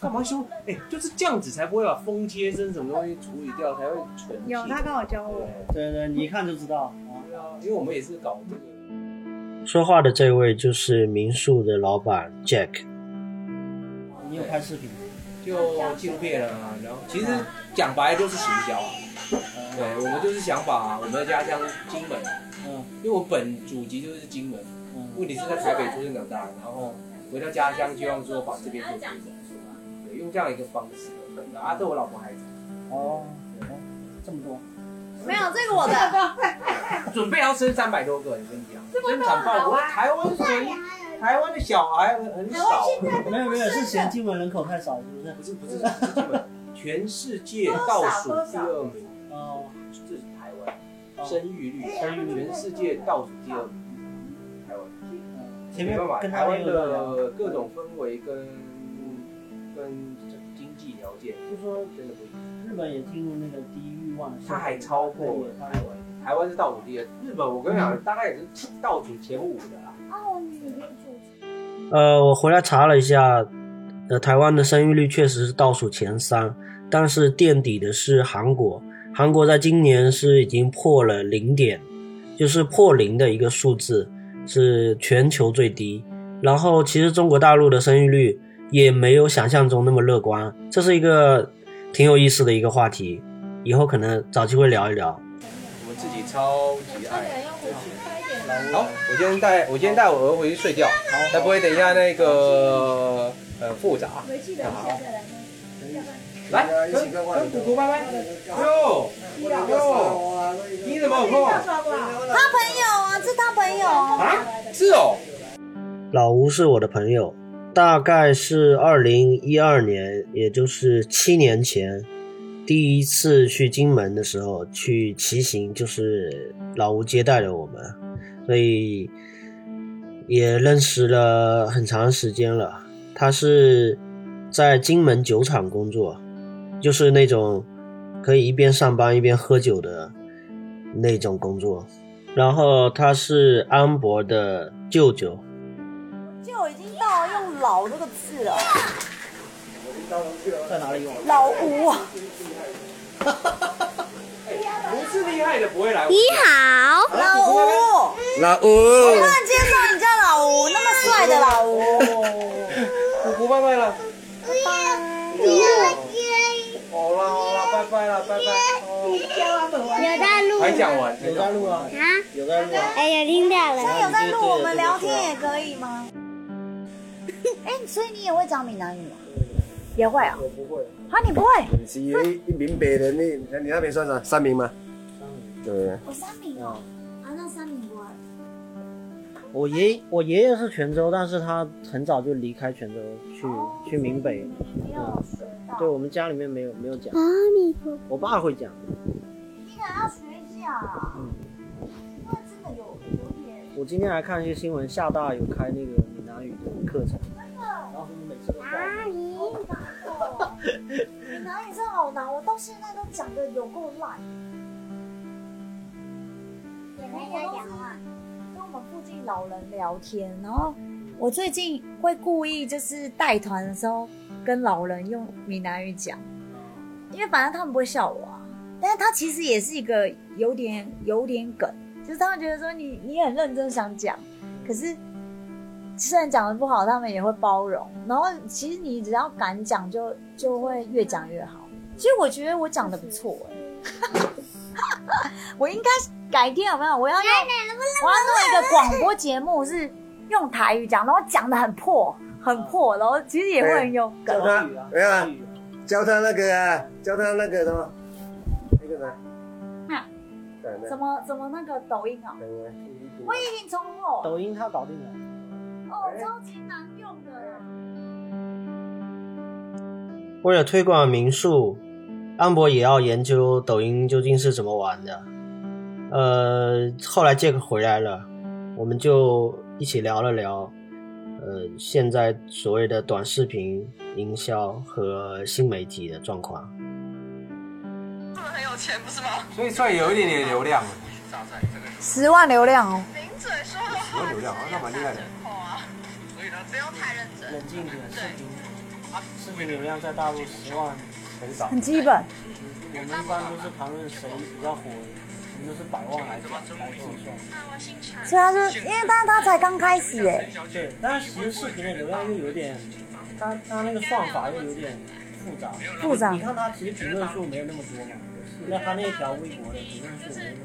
干嘛修？哎、就是这样子才不会把风切声什么东西处理掉，才会存。有他跟我教我，对对，你一看就知道。对啊，因为我们也是搞这个。说话的这位就是民宿的老板 Jack。你有拍视频？就纪录片啊，然后其实讲白了就是行销啊。对，我们就是想把我们的家乡金门，嗯因为我本祖籍就是金门，嗯问题是在台北出生长大，然后回到家乡，希望说把这边用这样一个方式。啊，这我老婆孩子，哦，这么多。没有这个我的，准备要生三百多个，你跟你讲，生产报国，台湾谁？台湾的小孩很很少，没有没有，是嫌金门人口太少，是不是？不是不是不是金门，全世界倒数第二名，哦，这是台湾哦生育率，生育率全世界倒数第二名，台湾。前面没办法，跟台湾的各种氛围跟跟经济条件就说真的不一样。日本也进入那个低欲望的社会，它还超过了台湾，台湾是倒数第二，日本我跟你讲，大概也是倒数前五的啦。呃，我回来查了一下，呃，台湾的生育率确实是倒数前三，但是垫底的是韩国。韩国在今年是已经破了零点，就是破零的一个数字，是全球最低。然后，其实中国大陆的生育率也没有想象中那么乐观，这是一个挺有意思的一个话题，以后可能找机会聊一聊。我们自己超级爱。好，我今天带我今天带我儿回去睡觉，才不会等一下那个很复杂。回去的一下再来。来，跟跟姑姑拜拜。哟哟，你怎么有空？他朋友啊，是他朋友啊。啊？是哦。老吴是我的朋友，大概是二零一二年，也就是七年前，第一次去金门的时候去骑行，就是老吴接待了我们，所以也认识了很长时间了。他是在金门酒厂工作，就是那种可以一边上班一边喝酒的那种工作。然后他是安博的舅舅。就已经用“老”这个字啊，在哪里用？老吴啊。不是厉害的不会来。你好，老吴，老吴，突然介绍你叫老吴，那么帅的老吴。姑姑拜拜了。好啦好啦，拜拜了拜拜。哦有在录还讲完，有在录啊，啊？有在录啊。哎，呀听到现在了。有在录我们聊天也可以吗？哎，所以你也会讲闽南语吗？也会啊。我不会，啊，你不会？你是一闽北人，你你那边算啥？三明吗？对，我三明哦。啊，那三明不会。我爷我爷爷是泉州，但是他很早就离开泉州去去闽北。没有学到。对我们家里面没有没有讲，阿弥陀佛。我爸会讲。你可能要学一下啊。因为真的有有点。我今天还看一些新闻，厦大有开那个闽南语的课程，然后他们每次都报。阿姨好难哦。闽南语真的好难，我到现在都讲的有够烂。也没在讲话。跟我们附近老人聊天，然后我最近会故意就是带团的时候跟老人用闽南语讲，因为反正他们不会笑我啊。但是他其实也是一个有点有点梗，就是他们觉得说你你很认真想讲，可是虽然讲的不好，他们也会包容。然后其实你只要敢讲，就就会越讲越好。其实我觉得我讲的不错哎、我应该改天有没有？我要用我要弄一个广播节目，是用台语讲，然后讲的很破，很破，然后其实也会很有梗教。他没有啊，教他那个啊，教他那个什么，那个啥，啊对对怎么怎么那个抖音啊？对对我已经从后抖音他搞定了。哦，超级难用的。为了推广民宿，安博也要研究抖音究竟是怎么玩的。呃，后来 Jack 回来了，我们就一起聊了聊，呃，现在所谓的短视频营销和新媒体的状况。做的很有钱，不是吗所以算有一点点流量了，十万流量哦，明嘴说好，十万流量，那蛮厉害的。冷静一点，视频视频流量在大陆十万很少。很基本。我们一般都是谈论谁比较火，我们都是百万来讲来计算。所以他就因为但是他才刚开始哎，对，但是其实视频的流量又有点，它它那个算法又有点复杂。复杂你看它其实评论数没有那么多嘛，那他那条微博的评论数那么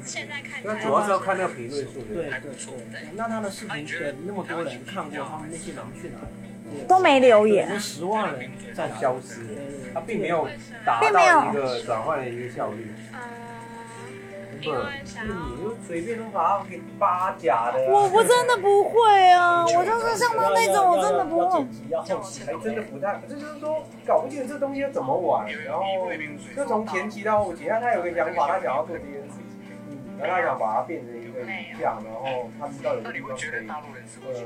多。那主要是要看那个评论数。对对对，那他的视频给那么多人看过，他们那些人去哪里？都没留言有十万人在消失对对对它并没有达到一个转换的一个效率。不，你就随便都把它给扒假的啊。我我真的不会啊，我就是像他那种，我真的不会还真的不太，这就是说搞不清楚这东西要怎么玩，然后就从前期到后期，那他有个想法，他想要做这件事情，嗯，然后他想把它变成一个影像，然后他知道有个地方可以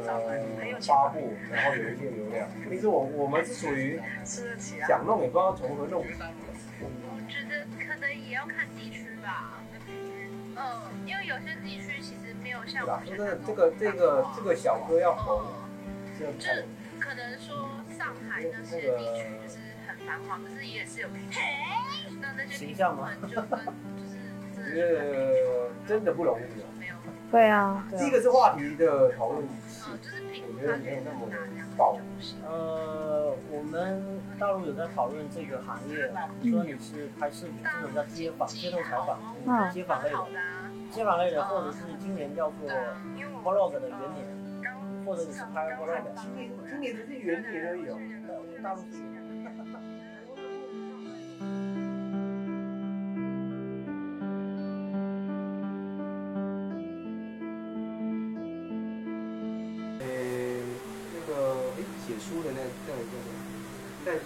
呃发布，然后有一些流量。其实我我们是属于想弄也不知道从何弄起。我觉得可能也要看地区吧。嗯，因为有些地区其实没有像我？们这个这个这个小哥要红，这个就是可能说上海那些地区就是很繁华，可是也是有。那那些地方就跟就是 真的真的不容易啊。没有，对啊，对啊第一个是话题的讨论觉得没有那么爆。呃，我们大陆有在讨论这个行业，比如说你是拍视频，这种叫街访、街头采访、嗯街访类的，街访类的，或者是今年叫做 vlog 的元年，或者你是拍 vlog，今年今年只是元年而已哦。大陆是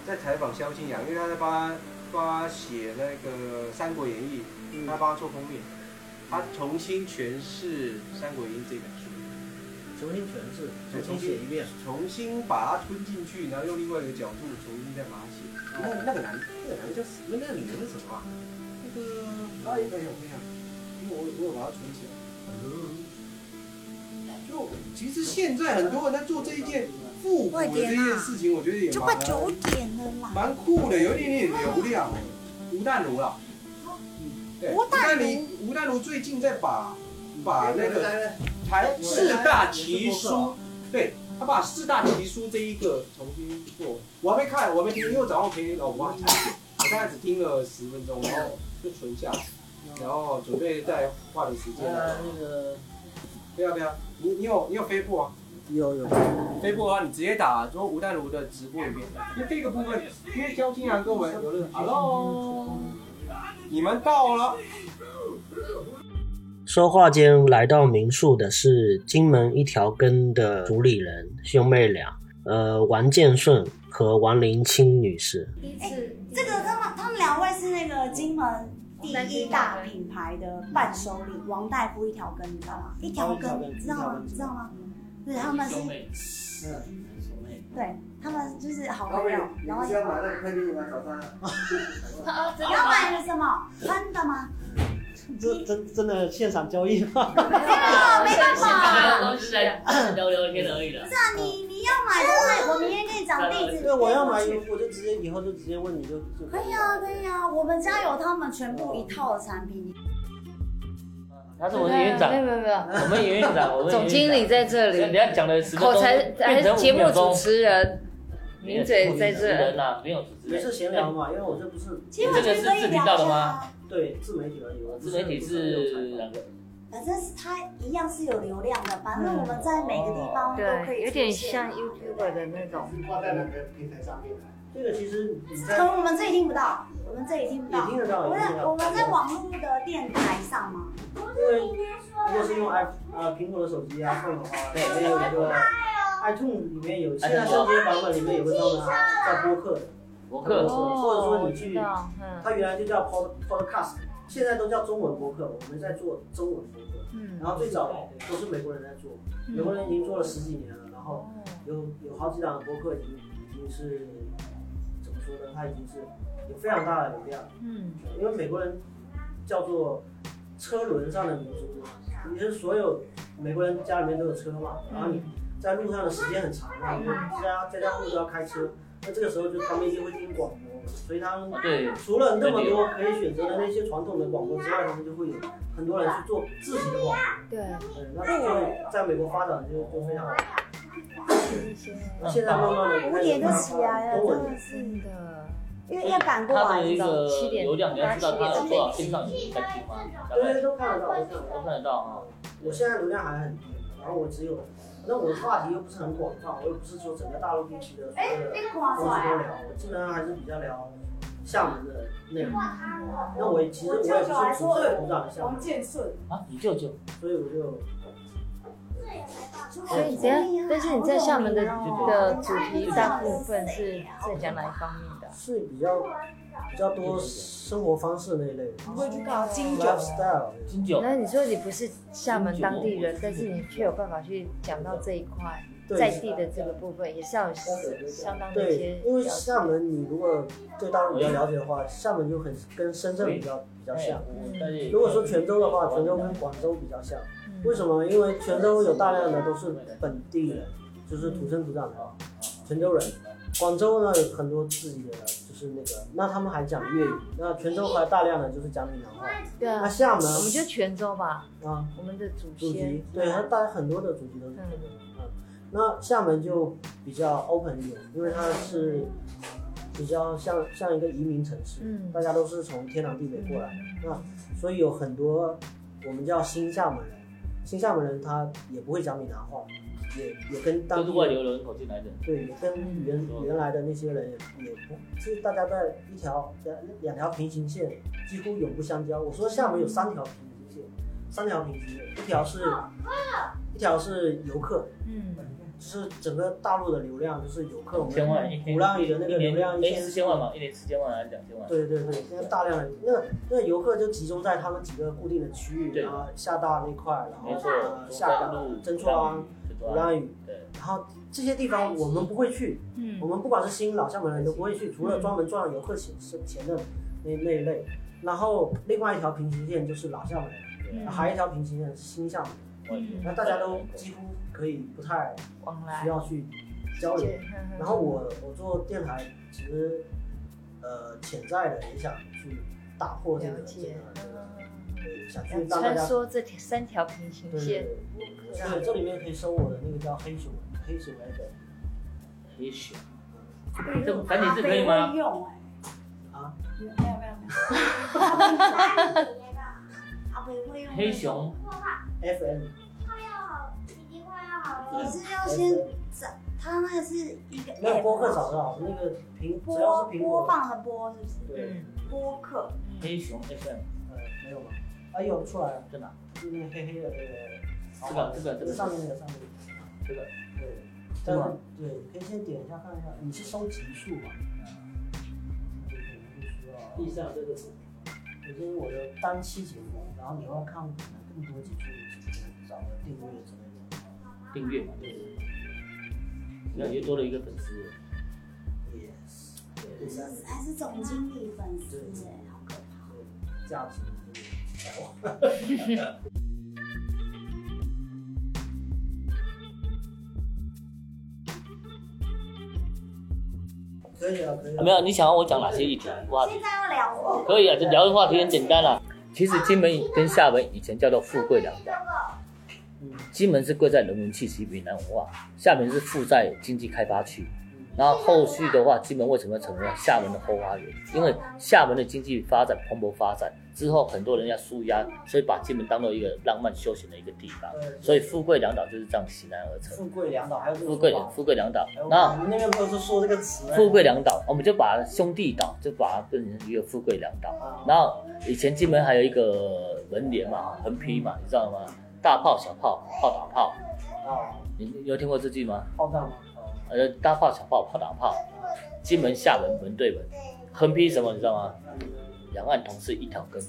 在在采访萧敬腾，因为他在帮他帮他写那个《三国演义》，他帮他做封面，他重新诠释《三国演义》这本书，重新诠释，重新写一遍。重新把它吞进去，然后用另外一个角度重新再把它写。那那个男那个男的叫什么？那个女的是什么啊？那个哎哎呀，我看一下，因为我我有把它存起来。就其实现在很多人在做这一件复古的这件事情，我觉得也就蛮快九点了啦。蛮酷的，有一点点流量。吴淡如啦，对，吴淡如如，吴淡如最近在把把那个台四大奇书，对他把四大奇书这一个重新做，我还没看，我还没听，因为我早上陪老婆去看，我大概只听了十分钟，然后就存下来，然后准备再花点时间。呃，那个对啊对啊，你你有你有飞布啊？有有，飞步的话，你直接打说吴淡如的直播里面，因为这个部分，因为萧敬腾跟我们有认识，Hello，你们到了。说话间来到民宿的是金门一条根的主理人兄妹俩，呃，王建顺和王林清女士。这个他们他们两位是那个金门第一大品牌的伴手礼，王大夫一条根，你知道吗？一条根，你知道吗？你知道吗？对，他们是，对他们就是好朋友，然后要买那个快递吗？早餐？你 要买的什么？喷的吗？这真真的现场交易吗？没有，没办法。都是在聊聊天而已的。是啊，你你要买的话，我明天跟你讲地址。对，我要买，我就直接以后就直接问你就就可以啊，可以啊，我们家有他们全部一套的产品。他是我们的园长没，有没有没有，我们院长，我们总经理在这等里，下讲的十分钟，口才还是节目主持人，名嘴在主持人这。呐，没有主持人，也是闲聊嘛，因为我这不是其实我觉得可以聊天啊，对自媒体而已，自媒体是两个，反正是它一样是有流量的，反正我们在每个地方都可以对，有点像 YouTuber 的那种。挂在哪个平台上面？这个其实你可在能我们这里听不到，我们这里听不到。也听得到，我也听得到。们我们在网络的电台上吗，因为如果是用 i 呃苹果的手机啊，用的话，对也有一个 iTunes 里面有，现在升级版本里面有个专门叫播客的，博客，或者说你去它原来就叫 Pod Podcast，现在都叫中文播客，我们在做中文播客。嗯然后最早都是美国人在做，美国人已经做了十几年了，然后有有好几档的播客已经已经是怎么说呢？它已经是有非常大的流量，嗯因为美国人叫做车轮上的民族，也就是所有美国人家里面都有车嘛，然后你在路上的时间很长嘛，你家在家户户都要开车，那这个时候就他们一定会听广播，所以他们对除了那么多可以选择的那些传统的广播之外，他们就会有很多人去做自己的广播。对，嗯，那所以在美国发展就就非常好。一些那现在慢慢的五点就起来了，真的是，的，因为要赶过来，它的一你知道七点流量，你要知道它多少线上有人在听吗？大对，都看得到，都看得都到。看得到啊。我现在流量还很低，然后我只有，那我的话题又不是很广泛，我又不是说整个大陆地区的所有的东西都聊，我基本上还是比较聊厦门的内容。那我其实我也不是土生土长的厦门，建顺，啊，你舅舅所以我就所以只要，但是你在厦门的的主题大部分是在讲哪一方面的？是比较比较多生活方式那一类的会去搞金酒，，lifestyle。金九，那你说你不是厦门当地人，但是你却有办法去讲到这一块在地的这个部分，也是要有相当的一些对，因为厦门你如果对大陆比较了解的话，厦门就很跟深圳比较比较像。嗯如果说泉州的话，泉州跟广州比较像。为什么？因为泉州有大量的都是本地人，就是土生土长的泉州人。广州呢有很多自己的，就是那个，那他们还讲粤语。那泉州还大量的就是讲闽南话。对啊那，厦门我们就泉州吧，啊，我们的祖主先题，对，它大家很多的主题都是这个。嗯，那厦门就比较 open 一点，因为它是比较像像一个移民城市，嗯。大家都是从天南地北过来的，那所以有很多我们叫新厦门人，新厦门人他也不会讲闽南话，也也跟当都是地外流人口进来的。对，也跟原原来的那些人也也不，就是大家在一条两两条平行线几乎永不相交。我说厦门有三条平行线，三条平行线，一条是一条是游客，嗯，就是整个大陆的流量就是游客，我们千万鼓浪屿的那个流量一年一千四千万嘛，一年四千万还是两千万？对对对，现在大量的那那个游客就集中在他们几个固定的区域，对然后厦大那块，然后呃，下港、真川、鼓浪屿，对，然后这些地方我们不会去，嗯。我们不管是新老厦门人都不会去，除了专门赚游客钱钱的那那一类。然后另外一条平行线就是老厦门还有一条平行线是新厦门人，那大家都几乎可以不太需要去交流。嗯。然后我我做电台，其实呃潜在的也想去打破这个这个，想去让大家穿梭这条三条平行对线，对对，这里面可以搜我的那个叫黑熊黑熊 F 黑熊，这繁体字可以吗？用哎，啊，没有没有没有，阿北 会用黑熊 F M，你是要先找，他那个是一个没有播客找得到，那个苹只要播是，播放的播是不是？对，播客，黑熊 FM 呃没有吗？啊有出来了，真的？就那个黑黑的那个，这个这个这个上面那个上面，这个对，这个但是对，可以先点一下看一下，你是收集数嘛？就可能就需要地上这个是，首先我的单期节目，然后你要看可能更多集数，找个订阅之类的。订阅嘛，对，那又多了一个粉丝。Yes，是还是总经理粉丝哎，好可怕。对，价值 可以啊，可以啊。没有，你想要我讲哪些议题话题现？在要聊？可以啊，这聊的话题很简单啦。其实金门跟厦门以前叫做富贵两岛，金门是贵在人文气息、闽南文化，厦门是富在经济开发区。然后后续的话，金门为什么成为厦门的后花园？因为厦门的经济发展蓬勃发展之后，很多人要舒压，所以把金门当做一个浪漫休闲的一个地方。所以富贵两岛就是这样形然而成。富贵两岛还有这个富贵富贵两岛那，我那们那边不是说这个词哎？富贵两岛，我们就把兄弟岛就把它变成一个富贵两岛。然后以前金门还有一个文联嘛，横批嘛，你知道吗？大炮小炮，炮打炮。啊，你你有听过这句吗？炮弹吗？呃，大炮小炮，炮打炮。金门厦门门对门，横批什么你知道吗？两岸同是一条根，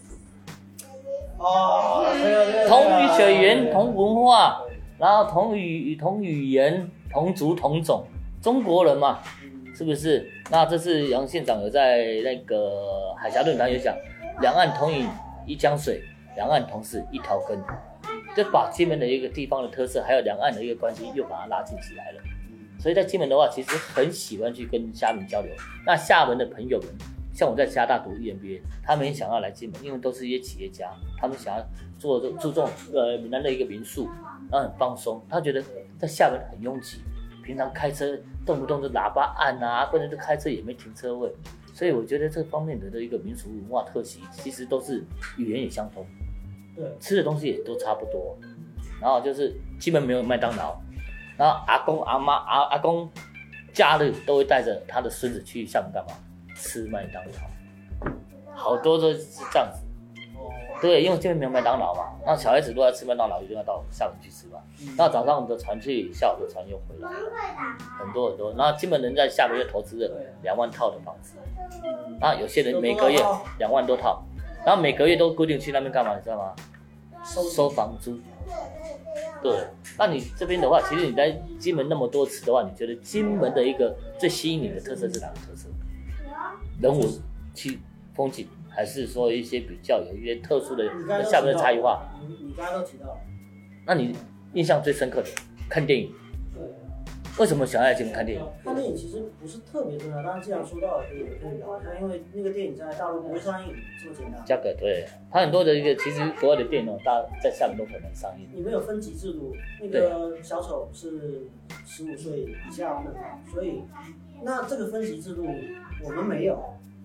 啊同于血缘，同文化，然后同语同语言，同族同种，中国人嘛，是不是？那这次杨县长有在那个海峡论坛有讲，两岸同饮一江水，两岸同是一条根，就把金门的一个地方的特色，还有两岸的一个关系，又把它拉近起来了。所以在金门的话，其实很喜欢去跟厦门交流。那厦门的朋友们，像我在加大读 EMBA，他们也想要来金门，因为都是一些企业家，他们想要做注重呃闽南的一个民宿，然后很放松。他觉得在厦门很拥挤，平常开车动不动就喇叭按啊，或者就开车也没停车位。所以我觉得这方面的的一个民俗文化特性，其实都是语言也相通，对，吃的东西也都差不多。然后就是基本没有麦当劳，然后阿公阿妈阿阿公假日都会带着他的孙子去厦门干嘛？吃麦当劳，好多都是这样子。对，因为这边没有麦当劳嘛，那小孩子如果要吃麦当劳，一定要到厦门去吃嘛。那早上的船去，下午的船又回来了，很多很多。然后金门人在厦门又投资了两万套的房子，那有些人每个月两万多套，然后每个月都固定去那边干嘛？你知道吗？收收房租。对，那你这边的话，其实你在金门那么多次的话，你觉得金门的一个最吸引你的特色是哪个特色？人物、气、风景。还是说一些比较有一些特殊的下面的差异化？你你刚刚都提到了。那你印象最深刻的看电影？为什么想要来金门看电影？看电影其实不是特别重要，但是既然说到了，可以可以聊一下，因为那个电影在大陆不会上映，这么简单。价格对，它很多的一个其实国外的电影哦，大在厦门都很难上映。你们有分级制度，那个小丑是十五岁以下不能所以那这个分级制度我们没有，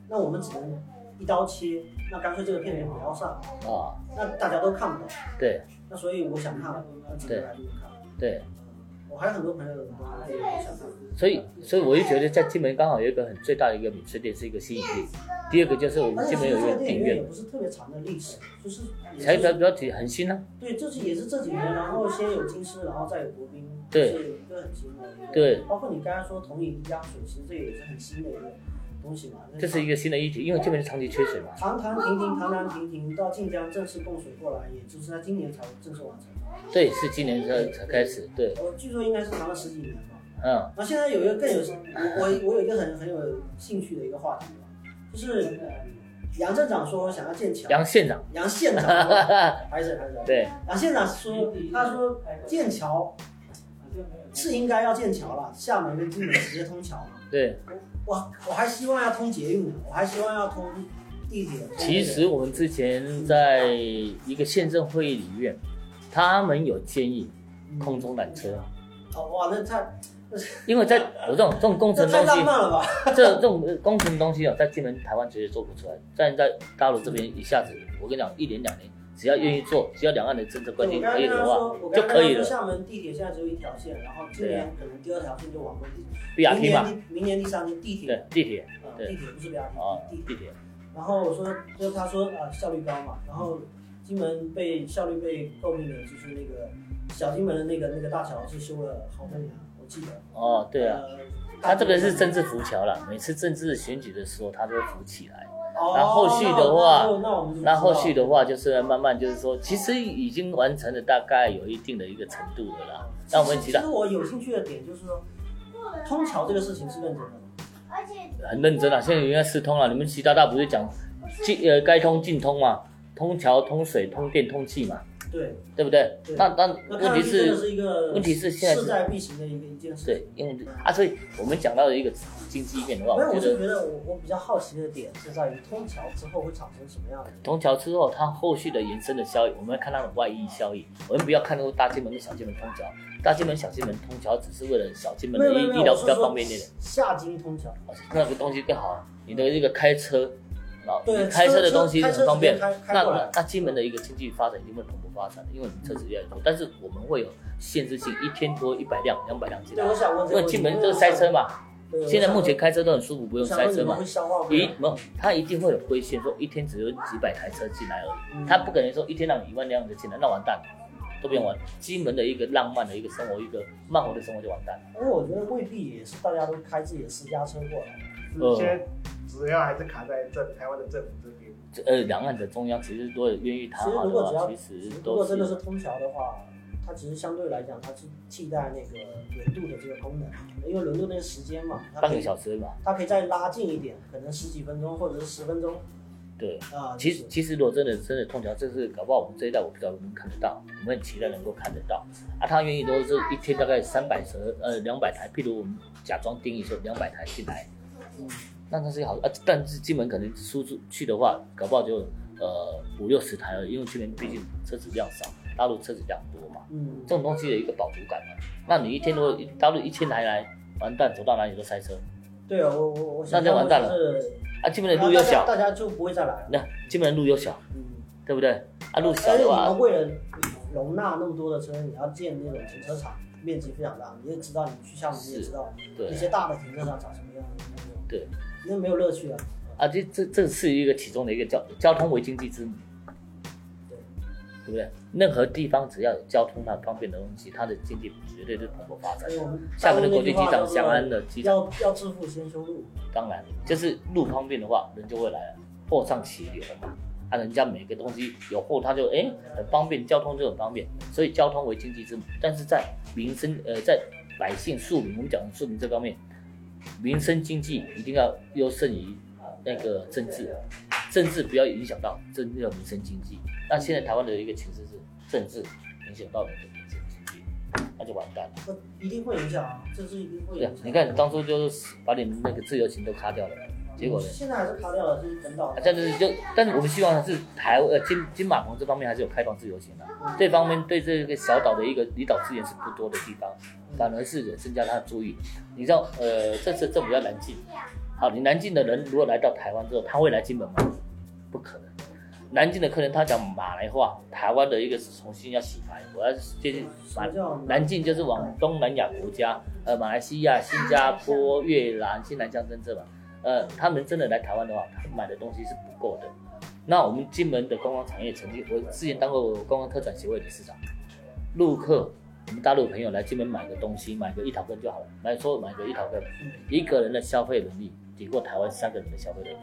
那我们只能。一刀切，那干脆这个片也不要上啊，那大家都看不懂。对，那所以我想看，那只能来看。对，我还有很多朋友都想看。所以，所以我就觉得在金门刚好有一个很最大的一个美食店是一个吸引力。第二个就是我们金门有一个电影院，也不是特别长的历史，就是才比较比较挺很新呢。对，就是也是这几年，然后先有金狮，然后再有国宾，对，是一个很新的。对，包括你刚刚说同饮一家水，其实这也是很新的一个。东西嘛，这是一个新的议题，因为这边是长期缺水嘛。堂堂停停，堂堂停停，到晋江正式供水过来，也就是在今年才正式完成。对，是今年才才开始。对，我据说应该是谈了十几年吧。嗯。那现在有一个更有，我我我有一个很很有兴趣的一个话题就是杨镇长说想要建桥。杨县长。杨县长。还是还是。对。杨县长说，他说建桥是应该要建桥了，厦门跟金门直接通桥嘛。对。我我还希望要通捷运，我还希望要通地铁。其实我们之前在一个县政会议里面，他们有建议空中缆车。哦哇，那太，因为在 我这种这种工程东西，了吧？这这种工程东西啊，在金门、台湾绝对做不出来，但在大陆这边一下子，我跟你讲，一年两年。只要愿意做，只要两岸的政策关系可以的话，就可以了。厦门地铁现在只有一条线，然后今年可能第二条线就往过。BRT 嘛，明年第三年地铁。对，地铁。对，地铁不是 BRT。啊，地地铁。然后我说，就他说啊，效率高嘛。然后金门被效率被诟病的就是那个小金门的那个那个大桥是修了好多年，我记得。哦，对啊。他这个是政治浮桥了，每次政治选举的时候，他都会浮起来。那后续的话，那后续的话就是慢慢就是说，其实已经完成了，大概有一定的一个程度了啦。那我们其实我有兴趣的点就是说，通桥这个事情是认真的吗？很认真啊，现在应该是通了。你们习大大不是讲进呃该通尽通嘛，通桥、通水、通电、通气嘛。对，对不对？那那问题是，问题是现在势在必行的一个一件事。对，因为啊，所以我们讲到的一个经济面的话，没有，我就觉得我我比较好奇的点是在于通桥之后会产生什么样的？通桥之后，它后续的延伸的效益，我们要看它的外溢效益。我们不要看那个大金门跟小金门通桥，大金门、小金门通桥只是为了小金门的医医疗比较方便一点。下金通桥，那个东西更好，你的这个开车。对，开车的东西很方便。那那那金门的一个经济发展一定会蓬勃发展的，因为你车子越来越多。但是我们会有限制性，一天多一百辆、两百辆进来。因为金门这个塞车嘛，现在目前开车都很舒服，不用塞车嘛。一没有，他一定会有规限，说一天只有几百台车进来而已。他不可能说一天让你一万辆的进来，那完蛋，都不用玩。金门的一个浪漫的一个生活，一个慢活的生活就完蛋。因为我觉得未必也是大家都开自己的私家车过来。先主要还是卡在这台湾的政府这边。呃，两岸的中央其实都有愿意谈好的话，其实如果真的是通桥的话，它只是相对来讲，它是替代那个轮渡的这个功能，因为轮渡那个时间嘛，半个小时嘛，它可以再拉近一点，可能十几分钟或者是十分钟，对啊，其实其实如果真的真的通桥，这是搞不好我们这一代我不知道能不能看得到，我们很期待能够看得到。啊，他愿意都是一天大概三百车呃两百台，譬如我们假装定义说两百台进来，嗯那那是好啊，但是金门可能输出去的话，搞不好就呃五六十台了，因为金门毕竟车子量少，大陆车子比较多嘛，嗯，这种东西有一个饱足感嘛。那你一天如果大陆一千台来，完蛋，走到哪里都塞车。对啊，我我我想那就完蛋了是啊，基本的路又小，大家就不会再来了。那基本的路又小，嗯，对不对？啊，路小的话要，为了容纳那么多的车，你要建那种停车场，面积非常大，你也知道，你去厦门你也知道，对一些大的停车场长什么样，对，那没有乐趣啊。啊，这这这是一个其中的一个交交通为经济之母，对不对？任何地方只要有交通它方便的东西，它的经济绝对是蓬勃发展。厦门的国际机场、翔安的机场，要要致富先修路，当然就是路方便的话，人就会来了，货上其流嘛。啊，人家每个东西有货，他就哎很方便，交通就很方便，所以交通为经济之母。但是在民生呃在百姓庶民，我们讲庶民这方面，民生经济一定要优胜于那个政治，政治不要影响到真正的民生经济。那现在台湾的一个情势是政治影响到你的民生经济，那就完蛋了。不一定会影响啊，这是一定会影，响。你看当初就是把你们那个自由行都卡掉了，结果呢？现在还是卡掉了，就是等到啊，这样子就，但是我们希望是台呃金金马棚这方面还是有开放自由行的，这方面对这个小岛的一个离岛资源是不多的地方，反而是有增加它的注意。你知道，呃，这次政府要南进，好，你南京的人如果来到台湾之后，他会来金门吗？不可能。南京的客人他讲马来话，台湾的一个是重新要洗牌，我要接近马南京就是往东南亚国家，呃，马来西亚、新加坡、越南、新南向政策嘛。呃，他们真的来台湾的话，他买的东西是不够的。那我们金门的观光产业曾经，我之前当过观光特展协会理事长，陆客，我们大陆朋友来金门买个东西，买个一桃根就好了，买说买个一桃根，一个人的消费能力抵过台湾三个人的消费能力。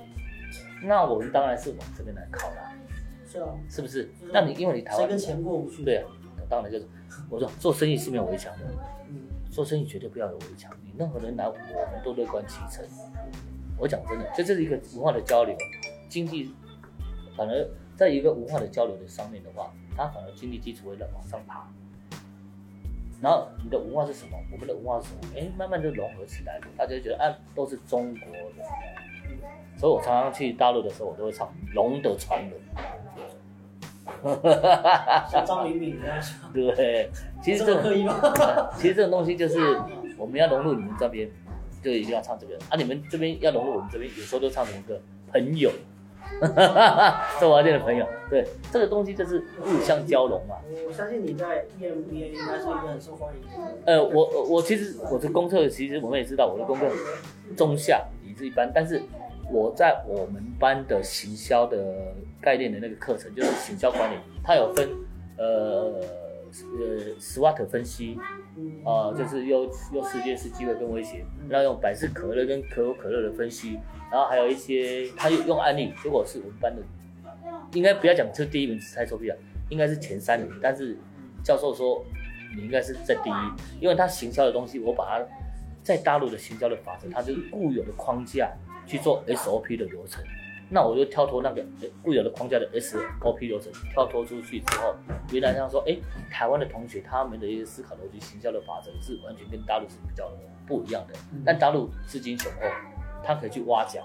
那我们当然是往这边来靠啦，是啊，是不是？那你因为你台湾谁跟钱过不去？对啊，当然就是我说做生意是没有围墙的，嗯，做生意绝对不要有围墙，你任何人来，我们都乐观其成。我讲真的，这就是一个文化的交流，经济反而在一个文化的交流的上面的话，它反而经济基础会往上爬。然后你的文化是什么？我们的文化是什么？哎，慢慢就融合起来了，大家就觉得啊，都是中国人。所以我常常去大陆的时候，我都会唱《龙的传人》。像张敏敏那样，对，其实这这么刻意吗？其实这种东西就是我们要融入你们这边，就一定要唱这个啊。你们这边要融入我们这边，有时候都唱什么歌？朋友，周华健的朋友。对，这个东西就是互相交融嘛。我相信你在 EMBA 应该是一个很受欢迎的。呃，我我我其实我的功课，其实我们也知道我的功课中下，也是一般，但是我在我们班的行销的概念的那个课程，就是行销管理，它有分呃呃 SWOT 分析，啊、就是用用世界是、机会跟威胁，然后用百事可乐跟可口可乐的分析，然后还有一些他用用案例，结果是我们班的，应该不要讲是第一名是蔡臭屁啊，应该是前三名，但是教授说你应该是在第一，因为他行销的东西，我把它在大陆的行销的法则，它就是固有的框架去做 SOP 的流程。那我就跳脱那个呃固有的框架的 SOP 流程，跳脱出去之后，原来他说，哎，台湾的同学他们的一些思考逻辑、行销的法则是完全跟大陆是比较不一样的。但大陆资金雄厚，他可以去挖角，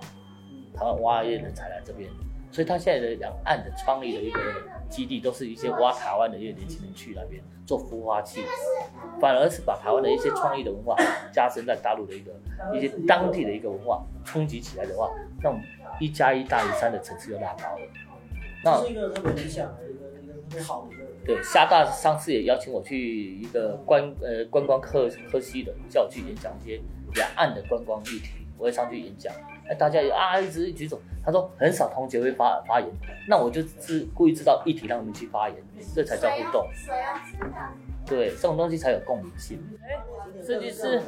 台湾挖一些人才来这边，所以他现在的两岸的创立的一个基地，都是一些挖台湾的一些年轻人去那边做孵化器，反而是把台湾的一些创意的文化加深在大陆的一个一些当地的一个文化冲击起来的话，那我们一加一大于三的层次又拉高了。那这是一个特别理想的一个一个特别好的一个。对，厦大上次也邀请我去一个观呃观光科科系的，叫我去演讲一些两岸的观光议题，我会上去演讲。哎，大家也啊一直举手，他说很少同学会发发言，那我就是故意制造议题让他们去发言，这才叫互动。对，这种东西才有共鸣性。设计师，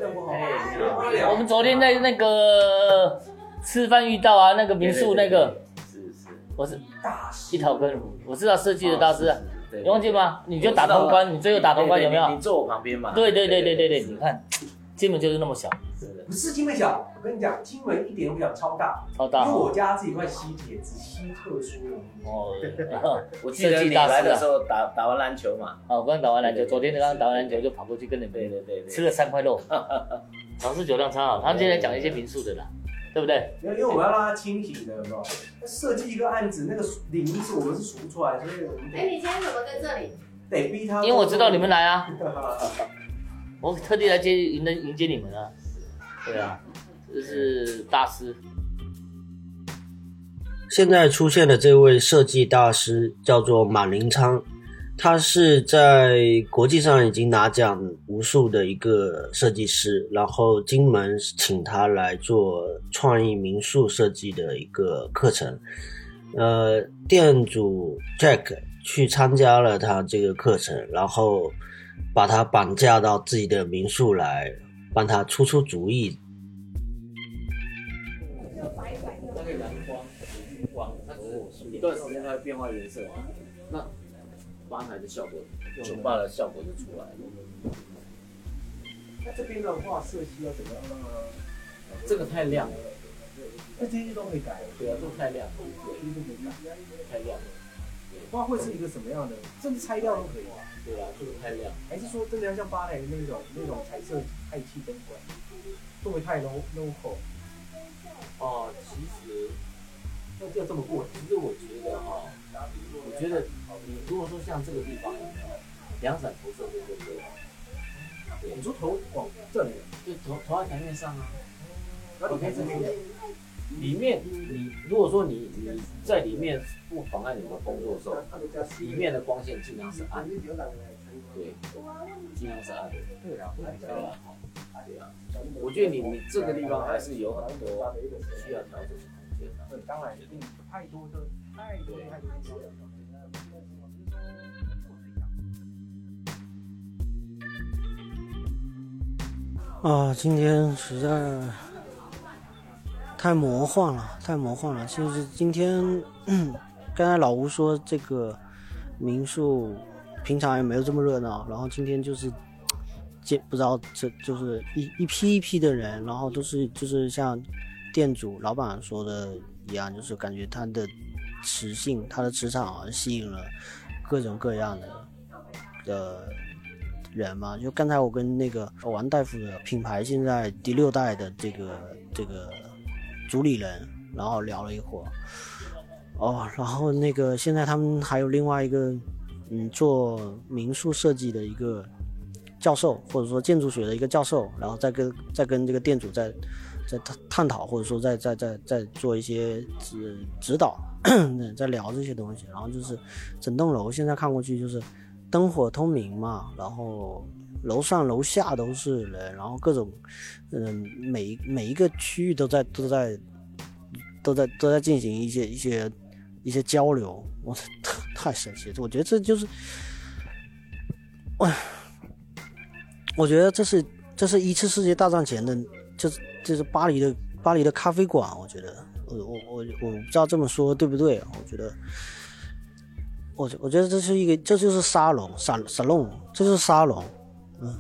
我们昨天在那个吃饭遇到啊，那个民宿那个，是是，我是大一头根，我知道设计的大师啊，你忘记吗？你就打通关，你最后打通关有没有？你坐我旁边嘛？对对对对对对，你看，金门就是那么小，不是金门小，我跟你讲，金门一点都不小，超大，超大。因为我家这一块吸铁，只吸特殊。哦，我记得你来的时候打打完篮球嘛，哦，刚打完篮球，昨天刚刚打完篮球就跑过去跟你们对对对吃了三块肉，老师酒量超好。他们今天讲一些民宿的啦，对不对？因为因为我们要让他清醒的，有没有？设计一个案子，那个名字我们是数不出来，所以我们哎，你今天怎么在这里？得逼他。因为我知道你们来啊，我特地来接迎的迎接你们啊。对啊，这是大师。现在出现的这位设计大师叫做马林昌，他是在国际上已经拿奖无数的一个设计师，然后金门请他来做创意民宿设计的一个课程。呃，店主 Jack 去参加了他这个课程，然后把他绑架到自己的民宿来。帮他出出主意。那个阳光、光，它一段时间它会变化颜色，吧台的效果、酒吧的效果就出来了。那这边的话，设计要怎么样呢？这个太亮了，那这些都可以改。对啊，这个太亮，这些都可以改，太亮了。不知道会是一个什么样的，甚至拆掉都可以啊。对啊，这个太亮。还是说真的要像芭蕾那种那种彩色氦气灯管，会不会太 low low 哦，其实要要这么过，其实我觉得哈，我觉得你如果说像这个地方，两盏投射对不对？你说投往这里，就投投在台面上啊。OK，这边里面你如果说你你在里面不妨碍你的工作的时候，里面的光线尽量是暗的，对，尽量是暗的。对啊，对啊，对啊。我觉得你你这个地方还是有很多需要调整的空间的。对，当然一定太多的太多太多。啊，今天实在太魔幻了，太魔幻了。就是今天刚才老吴说这个民宿平常也没有这么热闹，然后今天就是见不知道这就是一一批一批的人，然后都是就是像店主老板说的一样，就是感觉他的磁性，他的磁场吸引了各种各样的的。人嘛，就刚才我跟那个王大夫的品牌现在第六代的这个这个主理人，然后聊了一会儿，哦，然后那个现在他们还有另外一个嗯做民宿设计的一个教授，或者说建筑学的一个教授，然后再跟再跟这个店主在在探探讨，或者说在在在在做一些指指导，在聊这些东西，然后就是整栋楼现在看过去就是。灯火通明嘛，然后楼上楼下都是人，然后各种，嗯，每每一个区域都在都在都在都在进行一些一些一些交流，我操，太神奇了！我觉得这就是，哇，我觉得这是这是一次世界大战前的，就是就是巴黎的巴黎的咖啡馆，我觉得，我我我我不知道这么说对不对，我觉得。我我觉得这是一个，这就是沙龙，沙沙龙，这就是沙龙，嗯，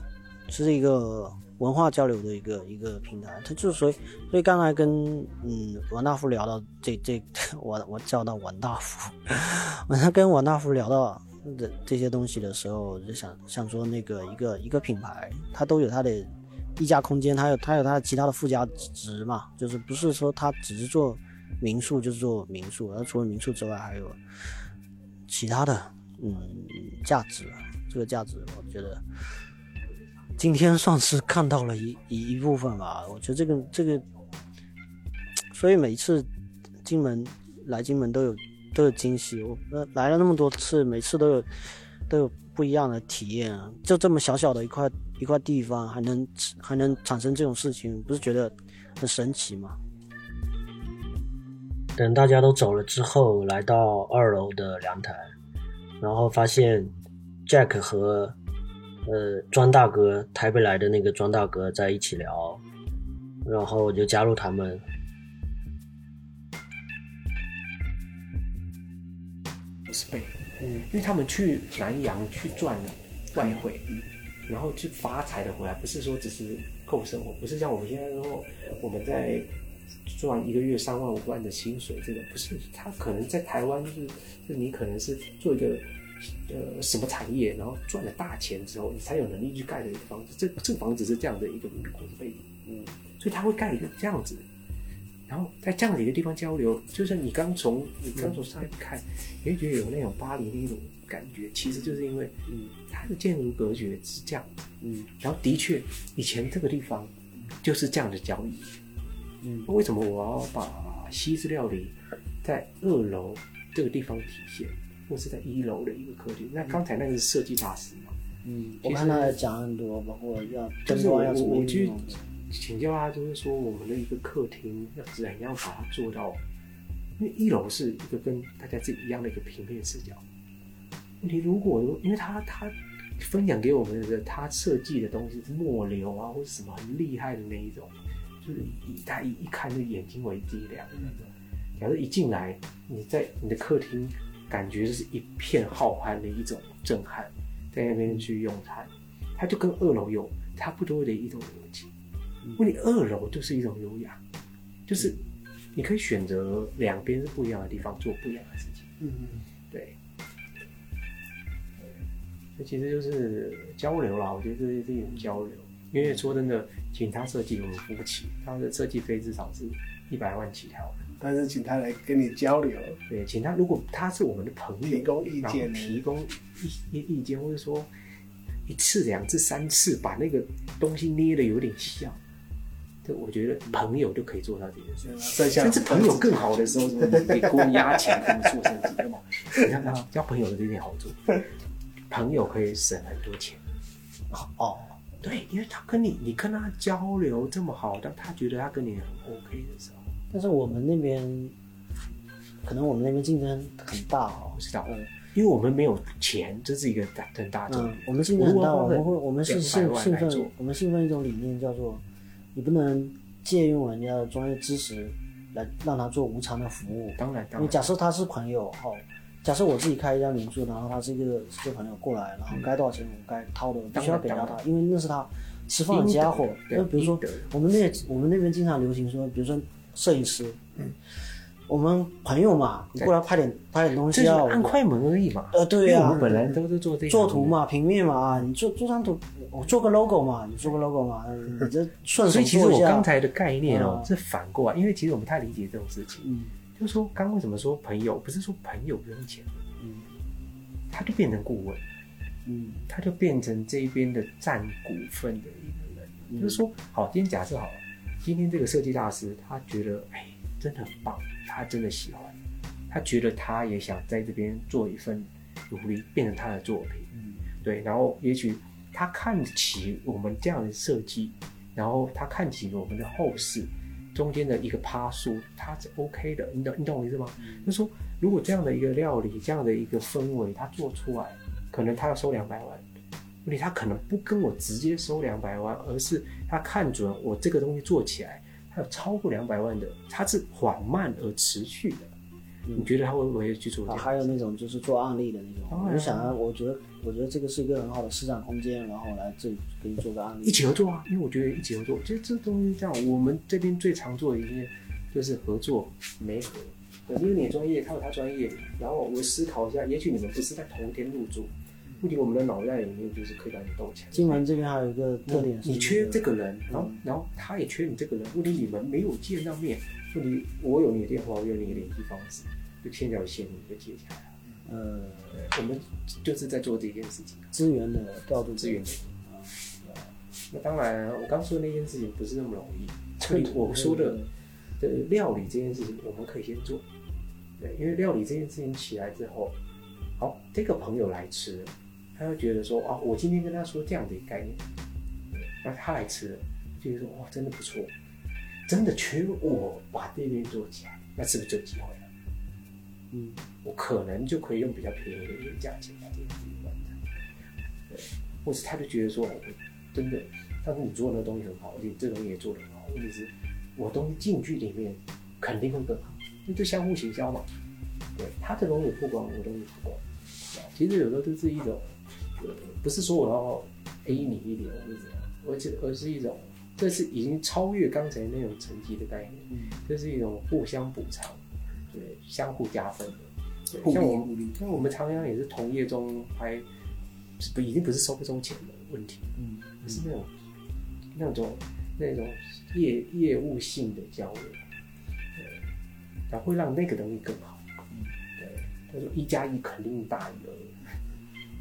是一个文化交流的一个一个平台。它就是所以，所以刚才跟嗯王大夫聊到这这，我我叫到王大夫，我在跟王大夫聊到这这些东西的时候，我就想想说那个一个一个品牌，它都有它的溢价空间，它有它有它的其他的附加值嘛，就是不是说它只是做民宿就是做民宿，而除了民宿之外还有。其他的，嗯，价值，这个价值，我觉得今天算是看到了一一部分吧。我觉得这个这个，所以每次金门来金门都有都有惊喜。我来了那么多次，每次都有都有不一样的体验。就这么小小的一块一块地方，还能还能产生这种事情，不是觉得很神奇吗？等大家都走了之后，来到二楼的凉台，然后发现 Jack 和呃庄大哥台北来的那个庄大哥在一起聊，然后我就加入他们。是被，嗯，因为他们去南洋去赚外汇，然后去发财的回来，不是说只是够生活，不是像我们现在说我们在赚一个月三万五万的薪水，这个不是他可能在台湾就是，就你可能是做一个呃什么产业，然后赚了大钱之后，你才有能力去盖的一个房子。这这个房子是这样的一个故事背景，嗯，所以他会盖一个这样子，然后在这样的一个地方交流，就是你刚从你刚从上海看，你会觉得有那种巴黎的一种感觉，其实就是因为嗯它的建筑格局是这样，嗯，然后的确以前这个地方就是这样的交易。嗯，为什么我要把西式料理在二楼这个地方体现，或是在一楼的一个客厅？那刚才那个是设计大师嘛？嗯，我看他讲很多，包括要就是我要我去请教他，就是说我们的一个客厅要怎样把它做到？因为一楼是一个跟大家是一样的一个平面视角。问题如果因为他他分享给我们的他设计的东西是末流啊，或者什么很厉害的那一种。就是以他一一看就眼睛为第一亮的那种。假如一进来，你在你的客厅，感觉就是一片浩瀚的一种震撼，在那边去用餐，它就跟二楼有差不多的一种逻辑。问你二楼就是一种优雅，就是你可以选择两边是不一样的地方做不一样的事情。嗯嗯，对。这其实就是交流啦，我觉得这是一种交流。因为说真的，请他设计我们付不起，他的设计费至少是一百万起跳。但是请他来跟你交流，对，请他如果他是我们的朋友，提供意见，提供一一意见，或者说一次、两次、三次，把那个东西捏的有点像，这我觉得朋友就可以做到这件事。甚至朋友更好的时候，你可以多压钱跟做设计嘛。你看他交朋友的这点好处，朋友可以省很多钱。哦。对，因为他跟你，你跟他交流这么好，但他觉得他跟你很 OK 的时候，但是我们那边，可能我们那边竞争很大哦，我知道，嗯，因为我们没有钱，这是一个大很大的。我们竞争很大，我们会，我们是信信奉，我们信奉一种理念叫做，你不能借用人家的专业知识来让他做无偿的服务。当然，当然，你假设他是朋友哈。假设我自己开一家民宿，然后他是一个是朋友过来，然后该多少钱我该掏的必须要给到他，因为那是他吃饭的家伙。那比如说我们那我们那边经常流行说，比如说摄影师，嗯，我们朋友嘛，你过来拍点拍点东西啊，按快门而已嘛。呃，对呀，我们本来都是做这做图嘛，平面嘛啊，你做做张图，我做个 logo 嘛，你做个 logo 嘛，你这顺手。所以其实我刚才的概念哦，是反过来，因为其实我们太理解这种事情，嗯，就是说刚为什么说朋友，不是说朋友不用钱。嗯他就变成顾问，嗯，他就变成这边的占股份的一个人。就是说，好，今天假设好了，今天这个设计大师他觉得，哎，真的很棒，他真的喜欢，他觉得他也想在这边做一份努力，变成他的作品，嗯，对。然后也许他看起我们这样的设计，然后他看起我们的后事中间的一个趴数，它是 OK 的，你懂你懂我意思吗？就是说。如果这样的一个料理，这样的一个氛围，他做出来，可能他要收两百万。问题他可能不跟我直接收两百万，而是他看准我这个东西做起来，他有超过两百万的，他是缓慢而持续的。你觉得他会不会去做？还有那种就是做案例的那种。我就想啊，我觉得我觉得这个是一个很好的市场空间，然后来这里给你做个案例。一起合作啊，因为我觉得一起合作，其实这东西这样，我们这边最常做的一些就是合作没合。因为你专业，他有他专业，然后我思考一下，也许你们不是在同一天入住，问题我们的脑袋里面就是可以把你斗起来。金门这边还有一个特点，你缺这个人，然后然后他也缺你这个人，问题你们没有见到面，问题我有你的电话，我有你的联系方式，就牵条线你就接起来了。呃，我们就是在做这件事情，资源的调度，资源的啊。那当然，我刚说的那件事情不是那么容易，所以我说的。的料理这件事情，我们可以先做，对，因为料理这件事情起来之后，好，这个朋友来吃，他会觉得说，啊，我今天跟他说这样的一个概念，那他来吃了，就说，哇，真的不错，真的缺我把这边做起来，那是不是就机会了？嗯，我可能就可以用比较便宜的一个价钱把这个东西完成，对，或是他就觉得说，我真的，但是你做那个东西很好，而且这东西也做得很好，问题是。我东西进去里面肯定会更好，因为这相互行销嘛。对，他的东西不光，我东西不光。其实有时候都是一种，呃，不是说我要 A 你一点或者怎样，而且而是一种，这是已经超越刚才那种成绩的概念，嗯，这是一种互相补偿，对，相互加分的。对，像我们像我们常常也是同业中还不已经不是收不收钱的问题，嗯，是那种那种那种业业务性的交流，对，然后会让那个东西更好，嗯，对，他说一加一肯定大于二，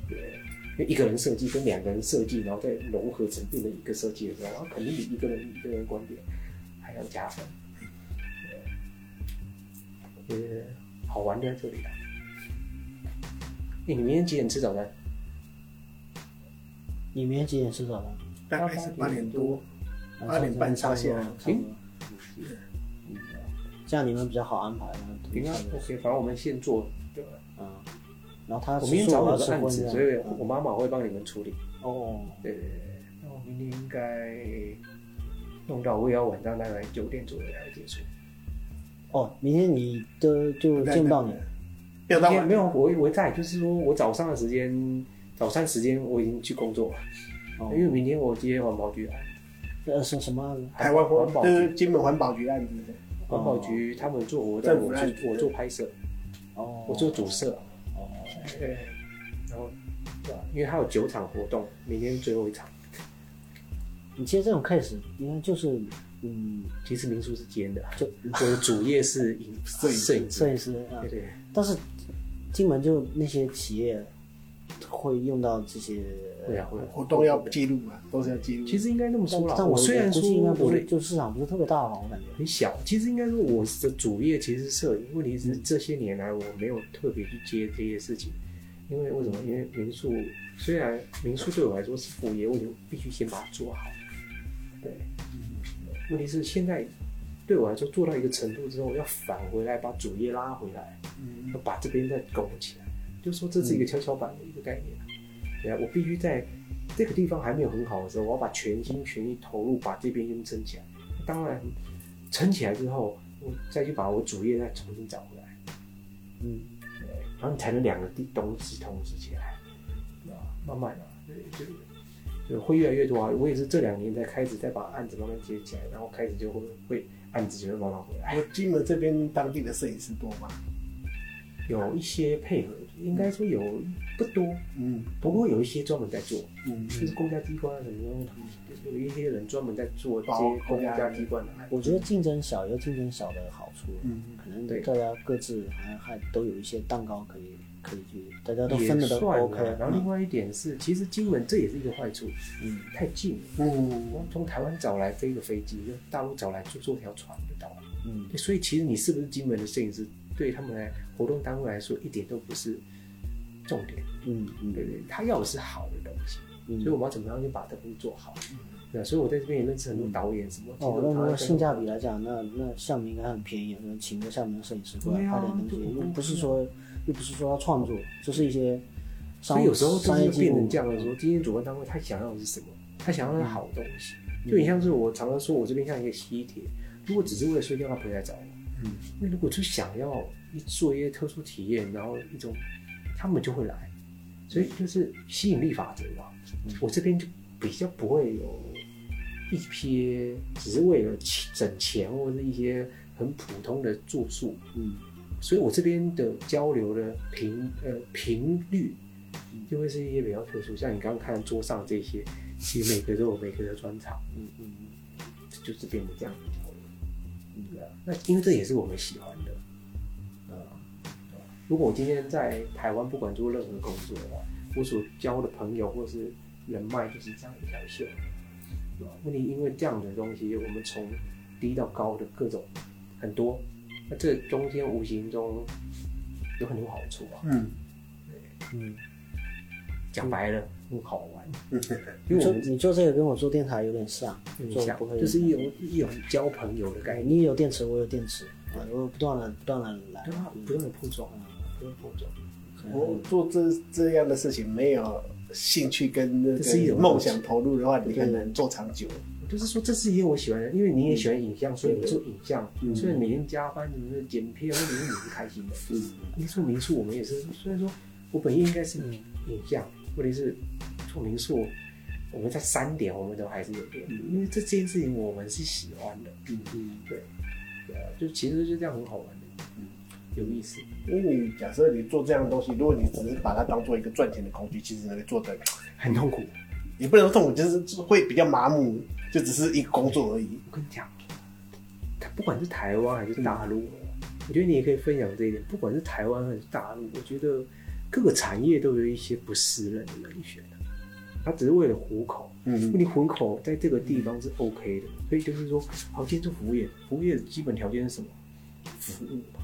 对。因为一个人设计跟两个人设计，然后再融合成变成一个设计的时候，然后肯定比一个人一个人观点还要加分。呃，好玩在这里了。你明天几点吃早餐？你明天几点吃早餐？大概是八点多，八点半上线。行。这样你们比较好安排。行啊，OK，反正我们现做，对吧？嗯。然后他我明天找我的案子，所以我妈妈会帮你们处理。哦，对对对，那我明天应该弄到我也要晚上大概九点左右才结束。哦，明天你的就见不到你。明天没有，我我在，就是说我早上的时间，早餐时间我已经去工作了。哦，因为明天我接环保局案。呃，是什么案子？台湾环保，就是金门环保局案子。环保局他们做，我在我做我做拍摄。哦。我做主摄。对，然后，对吧？因为他有九场活动，明天最后一场。你接这种 case，应该就是，嗯，其实民宿是兼的，就我的主业是影摄影摄影摄影师，对对。但是金门就那些企业会用到这些，会啊，活动要记录嘛，都是要记录。其实应该那么说啦，但我虽然说我的就市场不是特别大嘛，我感觉很小。其实应该说我的主业其实是摄影，问题是这些年来我没有特别去接这些事情。因为为什么？因为民宿虽然民宿对我来说是副业，我就必须先把它做好。对，问题是现在对我来说做到一个程度之后，要返回来把主业拉回来，要把这边再拱起来。就说这是一个跷跷板的一个概念。对啊，我必须在这个地方还没有很好的时候，我要把全心全意投入，把这边先撑起来。当然，撑起来之后，我再去把我主业再重新找回来。嗯。然后你才能两个地东西同时起来，啊，慢慢的，对，就就会越来越多啊。我也是这两年才开始再把案子慢慢接起来，然后开始就会会案子就会慢慢回来。我金门这边当地的摄影师多吗？有一些配合，应该说有不多，嗯，不过有一些专门在做，嗯，就是公家机关什么，有一些人专门在做这些公家机关的。我觉得竞争小有竞争小的好处，嗯，可能大家各自好像还都有一些蛋糕可以可以去，大家都分的都 OK。然后另外一点是，其实金门这也是一个坏处，嗯，太近，嗯，从台湾找来飞个飞机，就大陆找来坐坐条船就到了，嗯，所以其实你是不是金门的摄影师？对他们来活动单位来说，一点都不是重点。嗯嗯，对对，他要的是好的东西，所以我们要怎么样去把这东西做好？对，所以我在这边也认识很多导演什么。哦，那如果性价比来讲，那那厦门应该很便宜，能请个厦门的摄影师过来拍点东西，又不是说又不是说要创作，就是一些。所以有时候就是变成这样的时候，今天主办单位他想要的是什么？他想要的是好东西。就你像是我常常说，我这边像一个吸铁，如果只是为了睡觉，他不会来找我。嗯，那如果就想要一做一些特殊体验，然后一种，他们就会来，所以就是吸引力法则吧。我这边就比较不会有一批只是为了整钱或者一些很普通的住宿。嗯，所以我这边的交流的频呃频率就会是一些比较特殊，像你刚刚看桌上这些，其实每个都有每个的专场。嗯嗯嗯，就是变成这样。那因为这也是我们喜欢的，呃，如果我今天在台湾不管做任何工作的话，我所交的朋友或是人脉就是这样一条线，对吧？问题因为这样的东西，我们从低到高的各种很多，那这中间无形中有很多好处啊。嗯，对，嗯，讲白了。不好玩，因为你做这个跟我做电台有点像，像就是一种一种交朋友的概念。你有电池，我有电池，啊，我不断的不断的来，对吧？不断的碰撞，不断碰撞。我做这这样的事情，没有兴趣跟那个梦想投入的话，你很难做长久。就是说，这是一个我喜欢的，因为你也喜欢影像，所以做影像，所以每天加班什么的剪片，或者是你是开心的。嗯，民宿民宿，我们也是，虽然说我本业应该是影像。问题是做民宿，我们在三点我们都还是有练，因为这件事情我们是喜欢的。嗯嗯，对，对啊，就其实就这样很好玩的，嗯，有意思。因为你假设你做这样的东西，如果你只是把它当做一个赚钱的工具，其实你会做的很痛苦。也不能说痛苦，就是会比较麻木，就只是一个工作而已。我跟你讲，他不管是台湾还是大陆，我觉得你也可以分享这一点。不管是台湾还是大陆，我觉得各个产业都有一些不适任的人选他只是为了糊口。嗯，你糊口在这个地方是 OK 的，所以就是说，好，今天做服务业，服务业的基本条件是什么？服务嘛。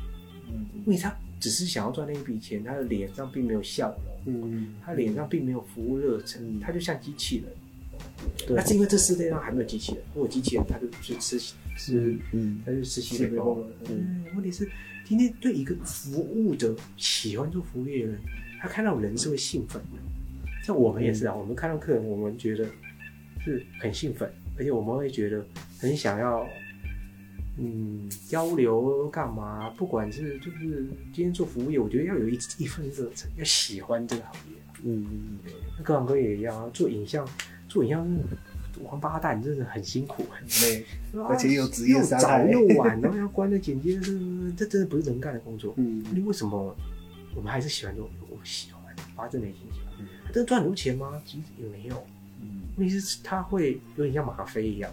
嗯，因为他只是想要赚那一笔钱，他的脸上并没有笑容。嗯，他脸上并没有服务热忱，他就像机器人。那是因为这世界上还没有机器人，如果机器人，他就去吃吃，嗯，他就吃西北风。嗯，问题是今天对一个服务的喜欢做服务业的人，他看到人是会兴奋的。像我们也是啊，我们看到客人，我们觉得是很兴奋，而且我们会觉得很想要。嗯，交流干嘛？不管是就是今天做服务业，我觉得要有一一份热忱，要喜欢这个行业。嗯嗯嗯，那各行各业也一样啊。做影像，做影像王八蛋，真的很辛苦很累，而且有职业伤害，又早又晚，然后要关着剪接，是这真的不是人干的工作。嗯，你为什么我们还是喜欢做？我喜欢，发自内心喜欢。这赚很多钱吗？其实也没有。嗯，问题是他会有点像吗啡一样，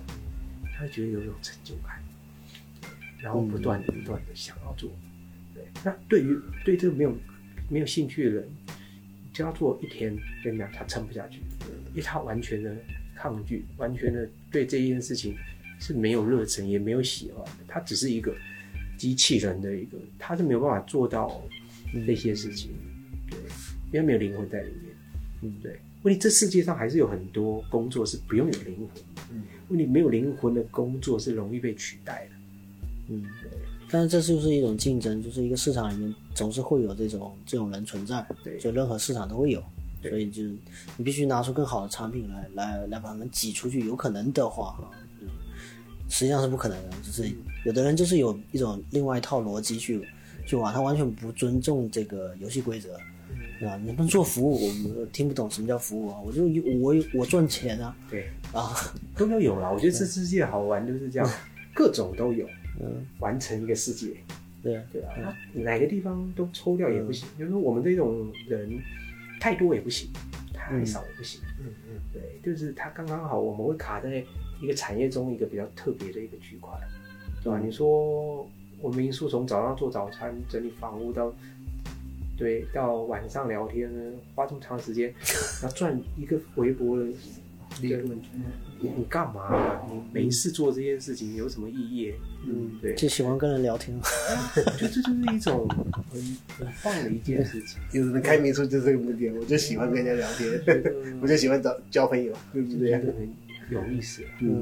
他会觉得有一种成就感。然后不断的、不断的想要做，对。那对于对这个没有没有兴趣的人，只要做一天，跟你讲，他撑不下去，因为他完全的抗拒，完全的对这件事情是没有热忱，也没有喜欢的。他只是一个机器人的一个，他是没有办法做到那些事情，对，因为没有灵魂在里面。嗯，对。问题这世界上还是有很多工作是不用有灵魂的。嗯，问题没有灵魂的工作是容易被取代的。嗯，对但是这就是一种竞争，就是一个市场里面总是会有这种这种人存在，对，就任何市场都会有，所以就是你必须拿出更好的产品来，来来把他们挤出去。有可能的话，实际上是不可能的，就是有的人就是有一种另外一套逻辑去去玩，他完全不尊重这个游戏规则，对吧？你们做服务，我们听不懂什么叫服务啊，我就我我赚钱啊，对啊，都要有了。我觉得这世界好玩就是这样，各种都有。嗯，完成一个世界，对对啊，哪个地方都抽掉也不行。就是，我们这种人太多也不行，太少也不行。嗯嗯，对，就是他刚刚好，我们会卡在一个产业中一个比较特别的一个区块，对吧？你说我们民宿从早上做早餐、整理房屋到对到晚上聊天，花这么长时间，要赚一个微薄的利润。你你干嘛？你没事做这件事情有什么意义？嗯，对，就喜欢跟人聊天。我觉得这就是一种很很棒的一件事情。有人开民宿就是这个目的，我就喜欢跟人家聊天，我就喜欢找交朋友，对不对？有意思，嗯，有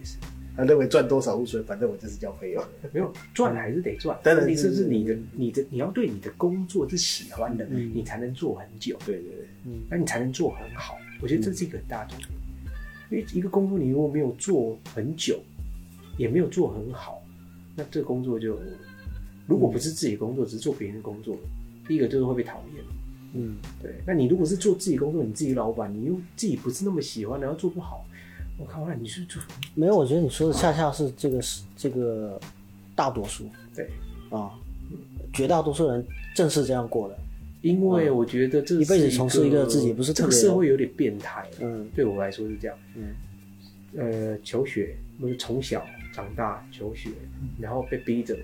意思。他认为赚多少无所谓，反正我就是交朋友。没有赚还是得赚，当然，是是你的你的你要对你的工作是喜欢的，你才能做很久。对对对，嗯，那你才能做很好。我觉得这是一个很大重点。因为一个工作你如果没有做很久，也没有做很好，那这工作就如果不是自己工作，只是做别人的工作，第一个就是会被讨厌。嗯，对。那你如果是做自己工作，你自己老板，你又自己不是那么喜欢，然后做不好，我靠，那你是做没有？我觉得你说的恰恰是这个是这个大多数。对啊，绝大多数人正是这样过的。因为我觉得这一辈子从事一个自己不是特别社会有点变态，嗯，对我来说是这样，嗯，呃，求学不是从小长大求学，然后被逼着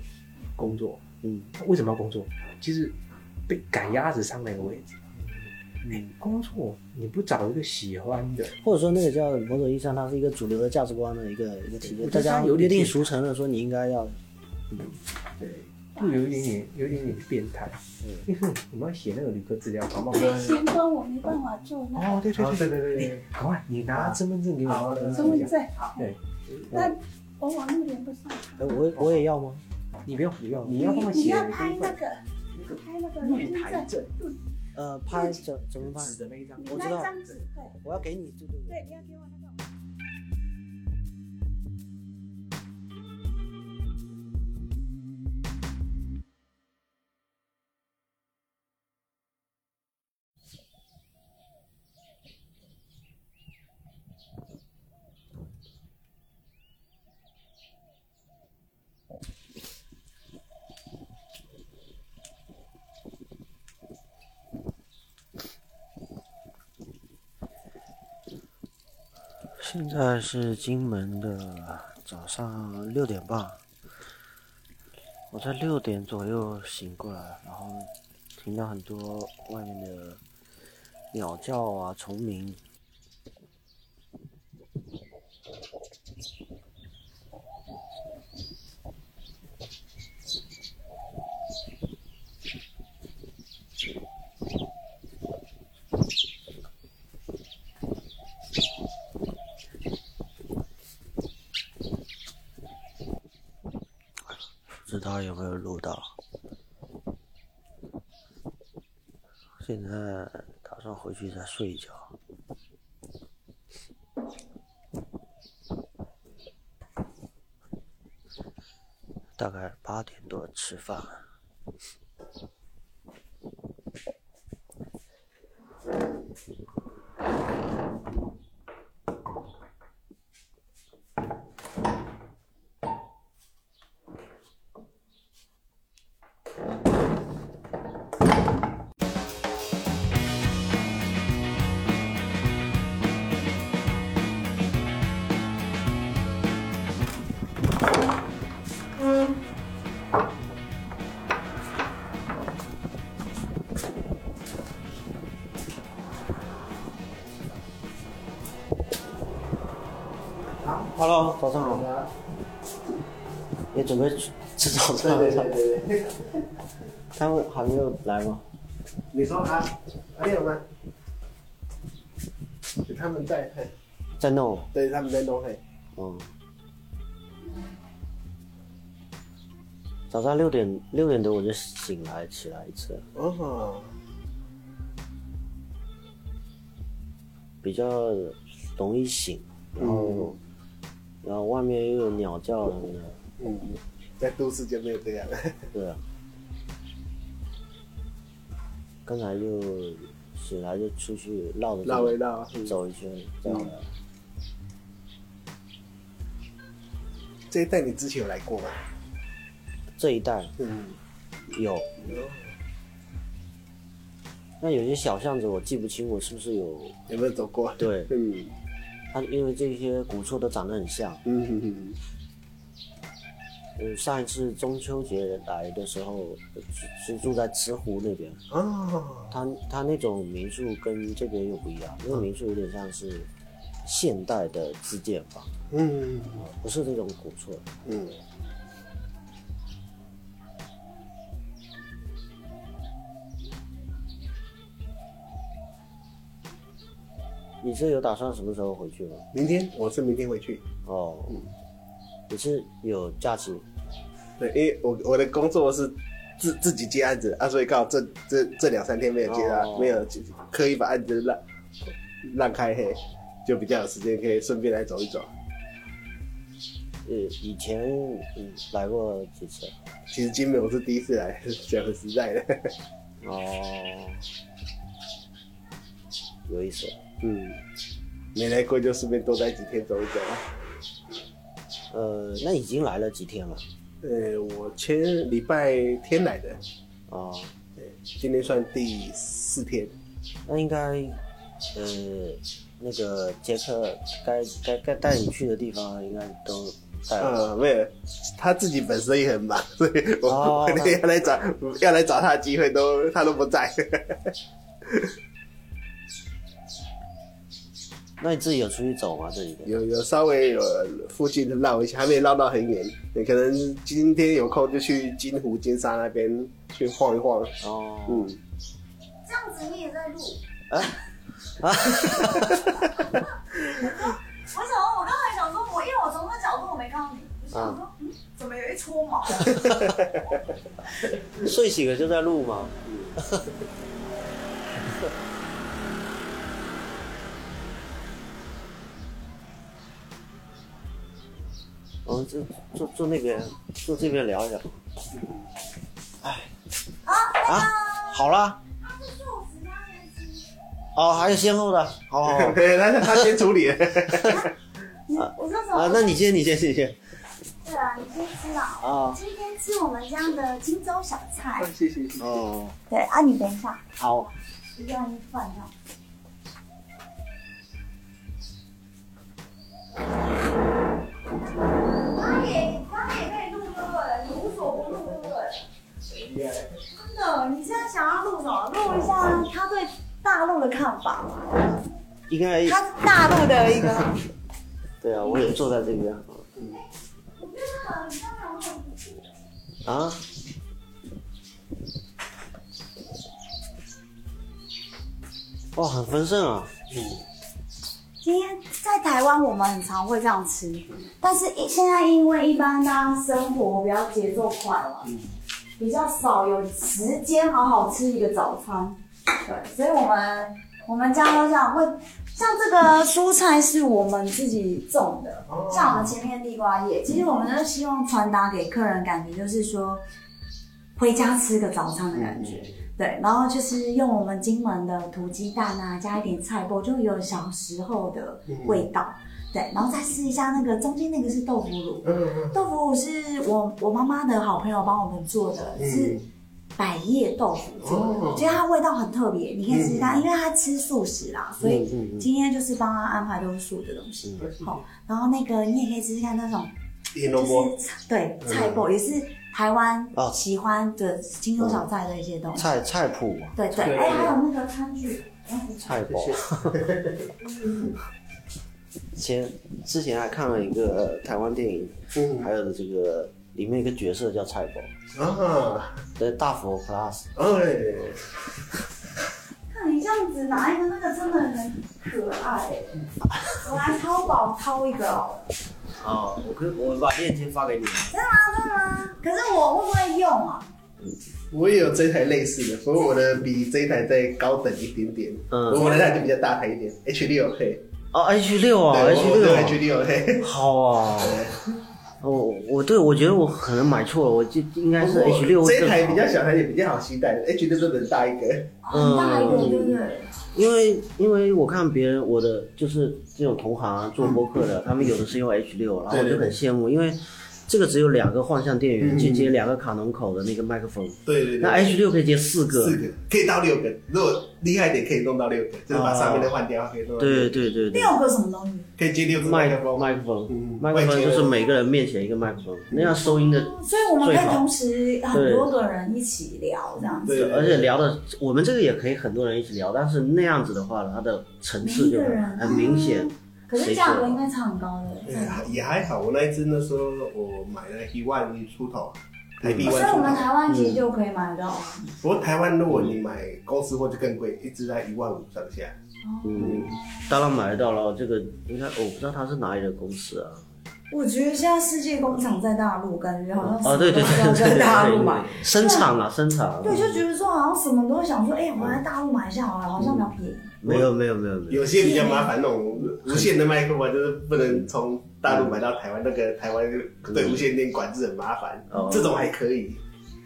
工作，嗯，为什么要工作？其实被赶鸭子上那个位置，嗯，工作你不找一个喜欢的，或者说那个叫某种意义上，它是一个主流的价值观的一个一个体现，大家有点定俗成的说你应该要，嗯，对。就有一点点，有一点点变态。嗯，我们要写那个旅客资料，好不好？前端我没办法做那。哦，对对对对对对。赶快，你拿身份证给我。身份证。对。那我网络连不上。我我也要吗？你不用，不用，你要帮我写。你要拍那个，拍那个录音证。呃，拍怎怎么拍？纸的那一张。我知道。那张纸，对。我要给你，对对对。对，你要给我现在是金门的早上六点半，我在六点左右醒过来，然后听到很多外面的鸟叫啊、虫鸣。道有没有录到？现在打算回去再睡一觉。大概八点多吃饭。准备吃吃早餐对对对对对。他们还没有来吗？你说啊，还有吗？他们在，嘿在弄。对，他们在弄，嘿。嗯。早上六点六点多我就醒来起来一次，哦，比较容易醒，然后、然后外面又有鸟叫什么的，嗯，在都市就没有这样。对啊。刚才就醒来就出去绕着绕一绕嗯走一圈再回来。这一带你之前有来过吗？这一带嗯，有，那有些小巷子我记不清我是不是有有没有走过？对，嗯，它因为这些古厝都长得很像。嗯哼哼。嗯，上一次中秋节来的时候，是是住在慈湖那边。啊，他他那种民宿跟这边又不一样，那个民宿有点像是现代的自建房，嗯不是那种古厝。嗯。你是有打算什么时候回去吗？明天我是明天回去。哦，你是有假期？对，因为我我的工作是自自己接案子啊，所以刚好这这这两三天没有接啊，哦没有刻意把案子让让开嘿，就比较有时间可以顺便来走一走。呃，以前嗯来过几次？其实金门我是第一次来，讲很实在的。哦，有意思。嗯，没来过就顺便多待几天走一走。呃，那已经来了几天了？呃，我前礼拜天来的，哦，对，今天算第四天。那应该，呃，那个杰克该该该带你去的地方应该都带了。呃，没有，他自己本身也很忙，所以我、哦我那天要来找要来找他的机会都他都不在。那你自己有出去走吗？这几天？有有稍微有附近绕一下，还没绕到很远。你可能今天有空就去金湖、金沙那边去晃一晃。哦，嗯，这样子你也在录？啊啊！我想说，我刚才想说，我因为我从那角度我没看到你，我想说，嗯，怎么有一撮毛？睡醒了就在录嘛。我们就坐坐那边，坐这边聊一聊。哎，啊，好了。哦，还有先后的，好好好。对，他他先处理。我说什么？啊，那你先，你先，你先。对啊，你先吃啊。啊今天吃我们家的荆州小菜。谢谢。哦，对啊，你等一下，好。一个人饭这样。个，你现在想要录什么？录一下他对大陆的看法嘛？应该他是大陆的一个，对啊，我也坐在这边。啊？哇，很丰盛啊！嗯。今天在台湾，我们很常会这样吃，但是现在因为一般大家生活比较节奏快嘛，比较少有时间好好吃一个早餐，对，所以我们我们家都这样会，像这个蔬菜是我们自己种的，像我们前面地瓜叶，其实我们都希望传达给客人感觉就是说，回家吃个早餐的感觉。对，然后就是用我们金门的土鸡蛋啊，加一点菜脯，就有小时候的味道。对，然后再试一下那个中间那个是豆腐乳，豆腐乳是我我妈妈的好朋友帮我们做的，是百叶豆腐做的，我觉得它味道很特别，你可以试试看，因为他吃素食啦，所以今天就是帮他安排都是素的东西。好，然后那个你也可以试试看那种，就是对菜脯也是。台湾喜欢的金钟小菜的一些东西，菜菜谱，对对，哎，还有那个餐具，菜包。前之前还看了一个台湾电影，还有这个里面一个角色叫菜佛啊，对，大佛 plus，哎，看你这样子拿一个那个真的很可爱，我来淘宝淘一个哦。哦，我可我把链接发给你。真的吗？真的吗？可是我会不会用啊？我也有这台类似的，所以我的比这台再高等一点点。嗯，我的台就比较大台一点，H 六黑。哦，H 六啊，H 六，H 六黑。好啊。哦，我对我觉得我可能买错了，我就应该是 H 六。这台比较小，还也比较好携带，H 六真的大一个。嗯，大一个，对不对？因为因为我看别人我的就是这种同行做播客的，他们有的是用 H 六，然后我就很羡慕，因为这个只有两个幻象电源，接接两个卡农口的那个麦克风。对对对。那 H 六可以接四个。四个可以到六个，如果厉害点可以弄到六个，就是把上面的换掉可以弄。对对对对。六个什么东西？可以接六个麦克风。麦克风，麦克风就是每个人面前一个麦克风，那样收音的。所以我们可以同时很多个人一起聊这样子。对，而且聊的我们这个也可以很多人一起聊，但是那样子的话，它的层次就很明显。可是价格应该差很高的。也还好，我那一只那时候我买了一万出头，台币万出头。所以我们台湾其实就可以买得到。不过台湾如果你买公司货就更贵，一只在一万五上下。嗯，当然买得到了。这个应该我不知道它是哪里的公司啊。我觉得现在世界工厂在大陆，感觉好像哦，对对对，在大陆买生产啊，生产。对，就觉得说好像什么都想说，哎，我来大陆买一下好了，好像比较便宜。没有没有没有没有，有些比较麻烦那种无线的麦克风，就是不能从大陆买到台湾，那个台湾对无线电管制很麻烦。哦，这种还可以。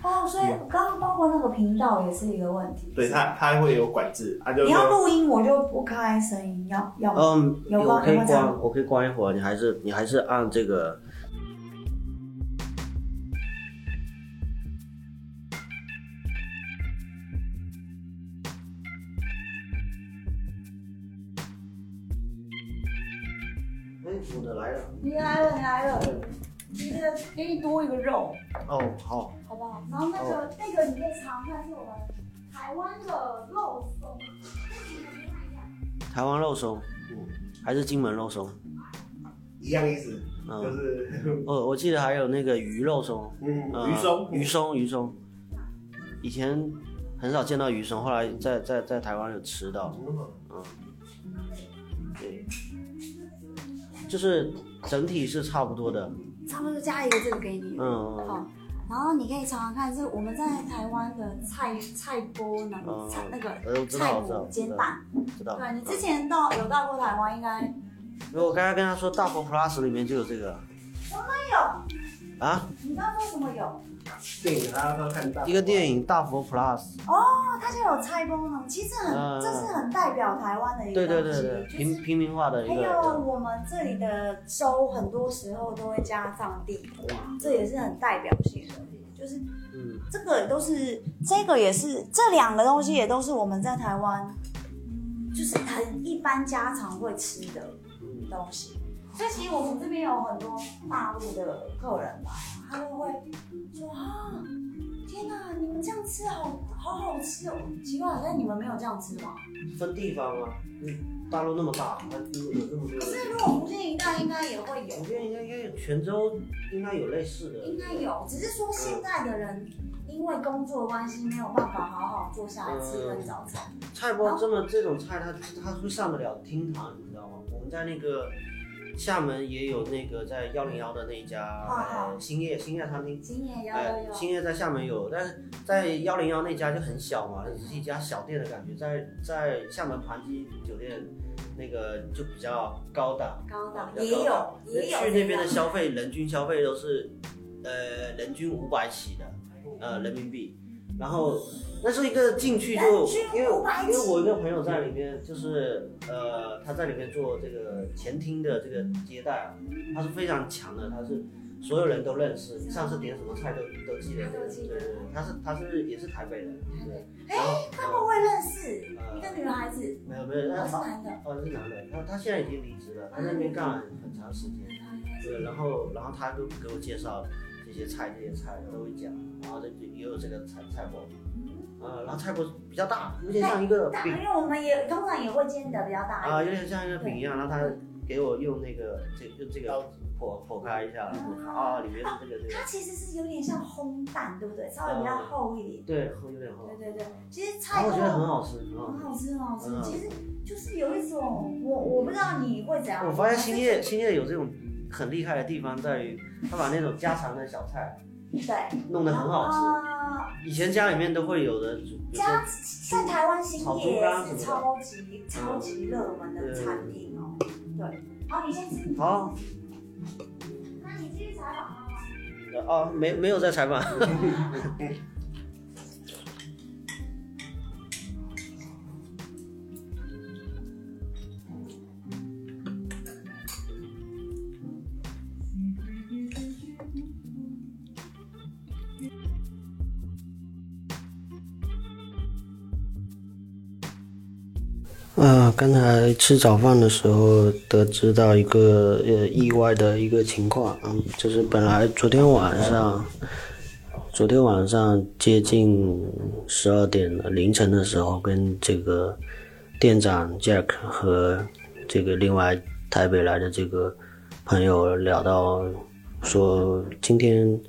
哦，所以刚刚包括那个频道也是一个问题。对它，它会有管制，它就你要录音，我就不开声音，要要嗯，我可以关，我可以关一会儿，你还是你还是按这个。你来了，你来了。你的给你多一个肉。哦，好。好不好？然后那个那个你可以尝看，是我们台湾的肉松。台湾肉松，嗯，还是金门肉松？一样意思，就是。哦，我记得还有那个鱼肉松，嗯，鱼松，鱼松，鱼松。以前很少见到鱼松，后来在在在台湾有吃到，嗯，对，就是整体是差不多的。差不多加一个这个给你，嗯，好，然后你可以尝尝看，是我们在台湾的菜菜锅那个菜那个菜脯煎蛋，知道？对你之前到有到过台湾，应该。我刚才跟他说，大佛 Plus 里面就有这个。什么有？啊？你刚刚说什么有？电影他要看一个电影大佛 Plus。哦，它就有拆功能，其实很，这是很代表台湾的一个东西，平平民化的一个。还有我们这里的粥，很多时候都会加上地瓜，这也是很代表性的，就是，嗯，这个都是，这个也是，这两个东西也都是我们在台湾，就是很一般家常会吃的东西。所以其实我们这边有很多大陆的客人吧。他们会说啊，天天哪，你们这样吃好好好吃哦！奇怪，好像你们没有这样吃吗？分地方啊，嗯，大陆那么大，它有有这么多。可是如果福建一带应该也会有。福建应该应该有，泉州应该有类似的。应该有，只是说现在的人因为工作关系没有办法好好坐下来吃一顿早餐。菜包这么这种菜，它它会上得了厅堂，你知道吗？我们在那个。厦门也有那个在幺零幺的那一家呃兴业兴业餐厅，兴业幺幺幺，兴业在厦门有，但是在幺零幺那家就很小嘛，只是一家小店的感觉，在在厦门盘基酒店那个就比较高档，高档也有也有，去那边的消费人均消费都是呃人均五百起的呃人民币。然后，那是一个进去就，因为因为我一个朋友在里面，就是呃他在里面做这个前厅的这个接待啊，他是非常强的，他是所有人都认识，上次点什么菜都都记得，对对对，他是他是也是台北人，对，哎，他们会认识？一个女孩子，没有没有，他是男的，哦是男的，他他现在已经离职了，他在那边干了很长时间，对，然后然后他就给我介绍。这些菜，这些菜他都会讲，然后这也有这个菜菜谱，呃，然后菜谱比较大，有点像一个饼，因为我们也通常也会煎的比较大啊，有点像一个饼一样，然后他给我用那个这用这个剖剖开一下，啊，里面是这个这个，它其实是有点像烘蛋，对不对？稍微比较厚一点，对，厚有点厚，对对对，其实菜我觉得很好吃，很好吃，很好吃，其实就是有一种我我不知道你会怎样，我发现兴业兴业有这种。很厉害的地方在于，他把那种家常的小菜，对，弄得很好吃。以前家里面都会有的。家在台湾新业是超级超级热门的产品哦。对，好，你先吃。好。那你继续采访他吗？哦，没没有在采访。啊，刚才吃早饭的时候得知到一个呃意外的一个情况，嗯，就是本来昨天晚上，昨天晚上接近十二点凌晨的时候，跟这个店长 Jack 和这个另外台北来的这个朋友聊到，说今天。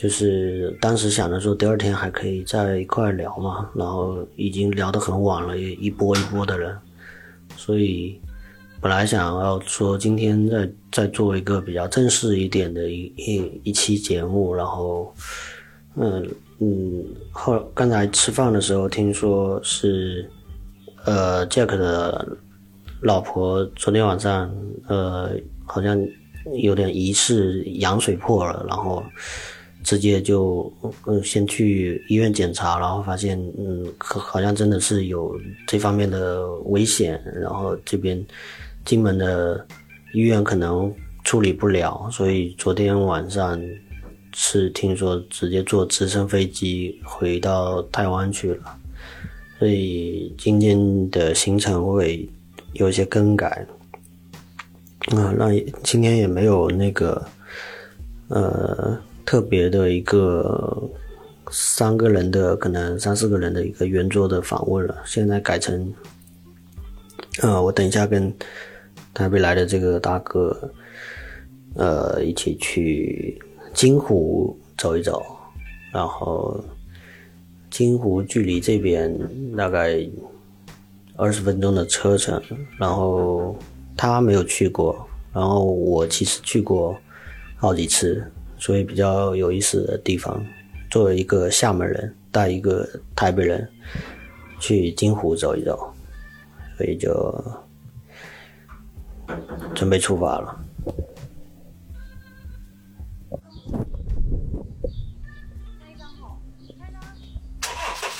就是当时想着说，第二天还可以在一块聊嘛，然后已经聊得很晚了，一波一波的人，所以本来想要说今天再再做一个比较正式一点的一一一期节目，然后，嗯嗯，后刚才吃饭的时候听说是，呃，Jack 的老婆昨天晚上呃好像有点疑似羊水破了，然后。直接就嗯先去医院检查，然后发现嗯好像真的是有这方面的危险，然后这边金门的医院可能处理不了，所以昨天晚上是听说直接坐直升飞机回到台湾去了，所以今天的行程会有一些更改，啊，那今天也没有那个呃。特别的一个三个人的，可能三四个人的一个圆桌的访问了，现在改成，呃，我等一下跟台北来的这个大哥，呃，一起去金湖走一走，然后金湖距离这边大概二十分钟的车程，然后他没有去过，然后我其实去过好几次。所以比较有意思的地方，作为一个厦门人带一个台北人去金湖走一走，所以就准备出发了。拍一张好，拍张。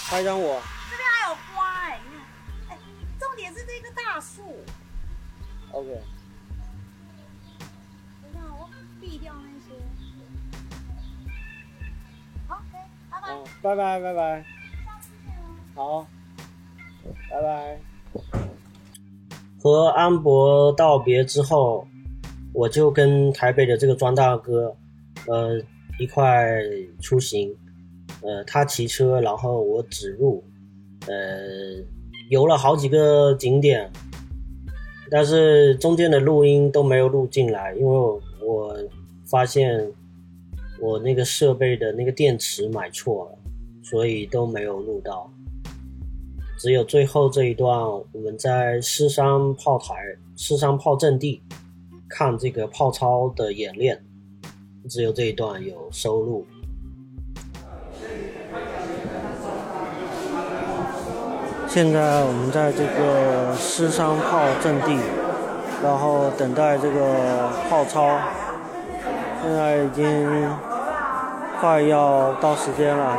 拍张我。这边还有花哎，你看，哎，重点是这个大树。OK。拜拜拜拜，好，拜拜。和安博道别之后，我就跟台北的这个庄大哥，呃，一块出行。呃，他骑车，然后我指路，呃，游了好几个景点，但是中间的录音都没有录进来，因为我我发现我那个设备的那个电池买错了，所以都没有录到。只有最后这一段，我们在狮山炮台、狮山炮阵地看这个炮操的演练，只有这一段有收录。现在我们在这个狮山炮阵地，然后等待这个炮操。现在已经快要到时间了。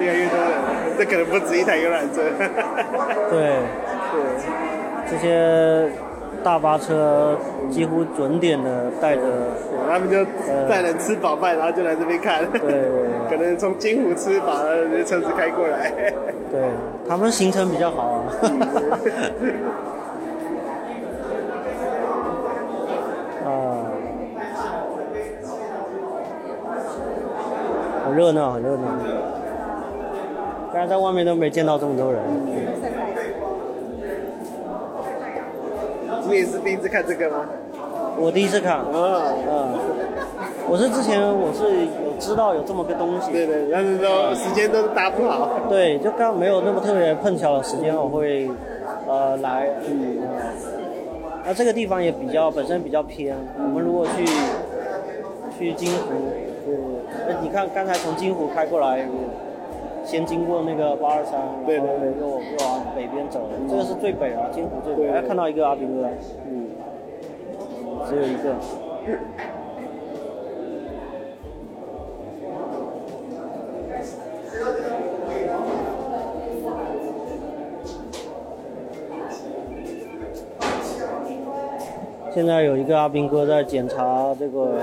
越来越多人。这可能不止一台游览车。对，对，这些大巴车几乎准点的带着，他们就带人吃饱饭，然后就来这边看。对，可能从金湖吃饱了，这车子开过来。对，他们行程比较好啊。啊，热闹，很热闹。刚才在外面都没见到这么多人。你也是第一次看这个吗？我第一次看。啊啊！我是之前我是有知道有这么个东西。对对，但是说时间都搭不好。对，就刚没有那么特别碰巧的时间，我会呃来。嗯。那这个地方也比较本身比较偏，我们如果去去金湖，对，你看刚才从金湖开过来。先经过那个八二三，对对对，又又往北边走，这个是最北啊，金湖最北。哎，看到一个阿兵哥，嗯，只有一个。现在有一个阿兵哥在检查这个，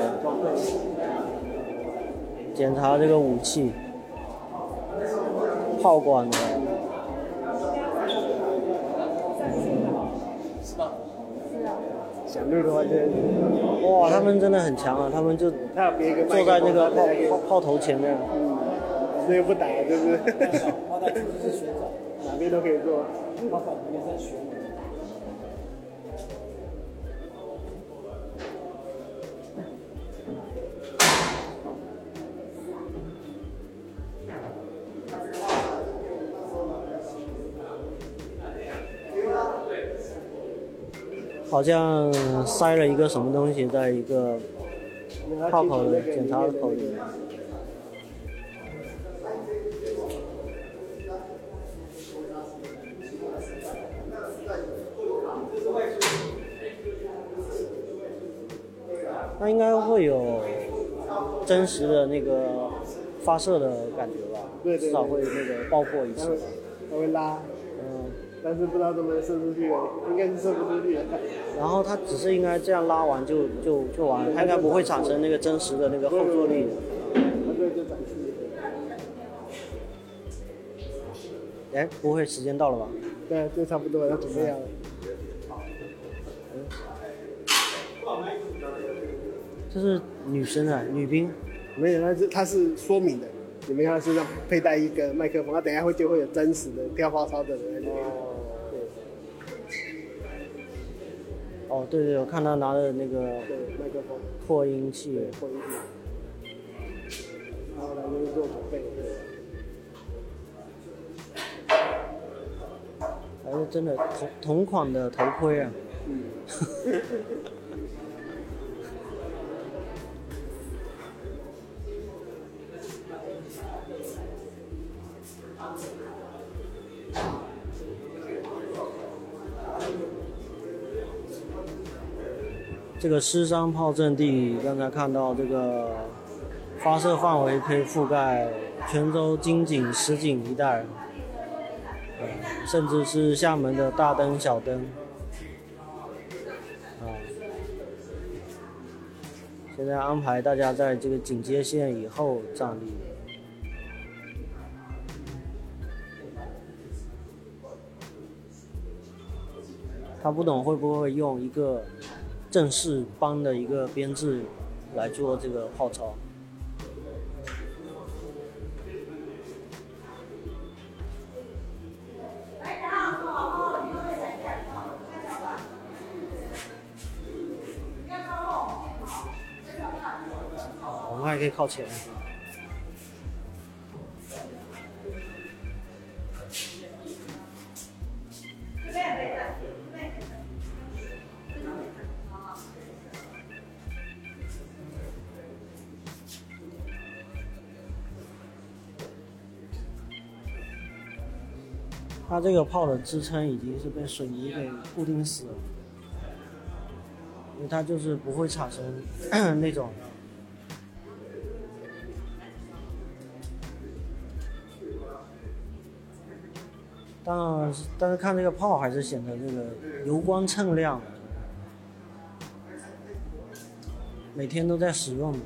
检查这个武器。炮管的，想录的话就，哇，他们真的很强啊！他们就坐在那个炮炮炮头前面，嗯，这个不打就是，哪边都可以做。好像塞了一个什么东西在一个炮口的检查口里面。那应该会有真实的那个发射的感觉吧？至少会那个爆破一次。它会拉。但是不知道怎么射出去，应该是射不出去。然后他只是应该这样拉完就就就完，了，他应该不会产生那个真实的那个后坐力。它这就展示。哎，不会，时间到了吧？对，就差不多要准备了。这是女生啊，女兵。没有，那是它是说明的。你们看身上佩戴一个麦克风，那等下会就会有真实的跳花操的人。哦，对对，我看他拿的那个麦克风扩音器，扩音器，然后来就是做准备。还是真的同同款的头盔啊。嗯。这个狮山炮阵地，刚才看到这个发射范围可以覆盖泉州、金井、石井一带，甚至是厦门的大灯、小灯。啊，现在安排大家在这个警戒线以后站立。他不懂会不会用一个。正式帮的一个编制来做这个号召。我们还可以靠前。它这个炮的支撑已经是被水泥给固定死了，因为它就是不会产生 那种。但，但是看这个炮还是显得这个油光锃亮，每天都在使用。听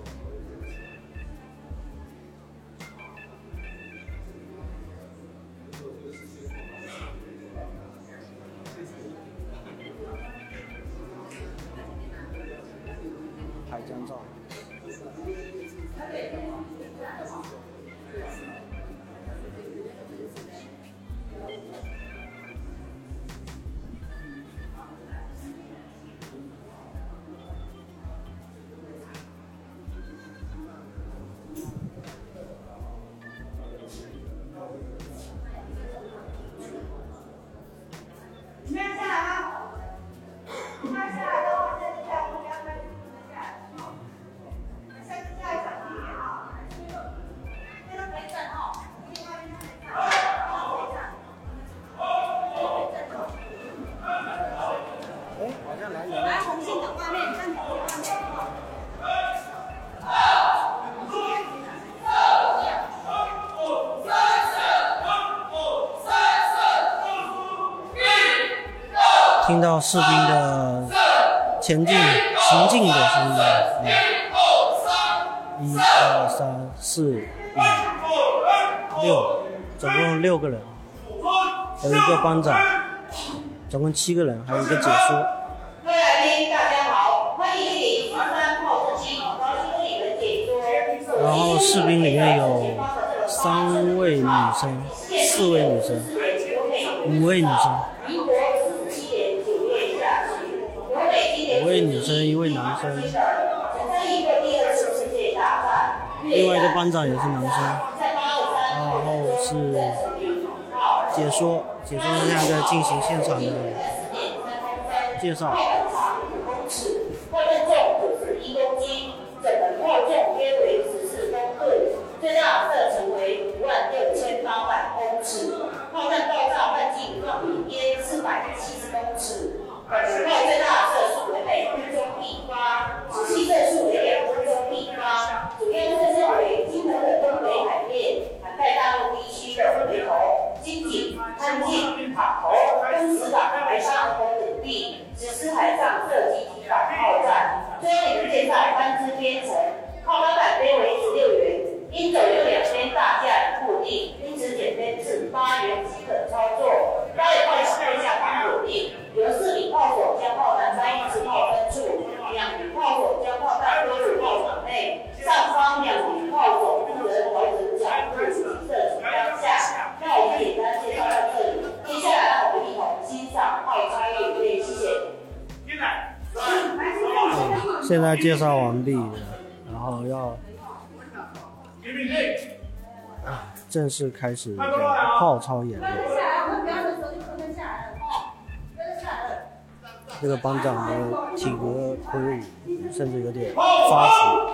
士兵的前进、行进的声音。一、二、三、四、五、六，总共六个人，有一个班长，总共七个人，还有一个解说。各位来宾，大家好，欢迎莅临十三炮之星，高兴为你们解说。然后士兵里面有三位女生，四位女生，五位女生。生，另外一个班长也是男生，然后是解说，解说现在在进行现场的介绍。现在介绍完毕，然后要正式开始号操演练。这个班长的体格魁梧，甚至有点发福。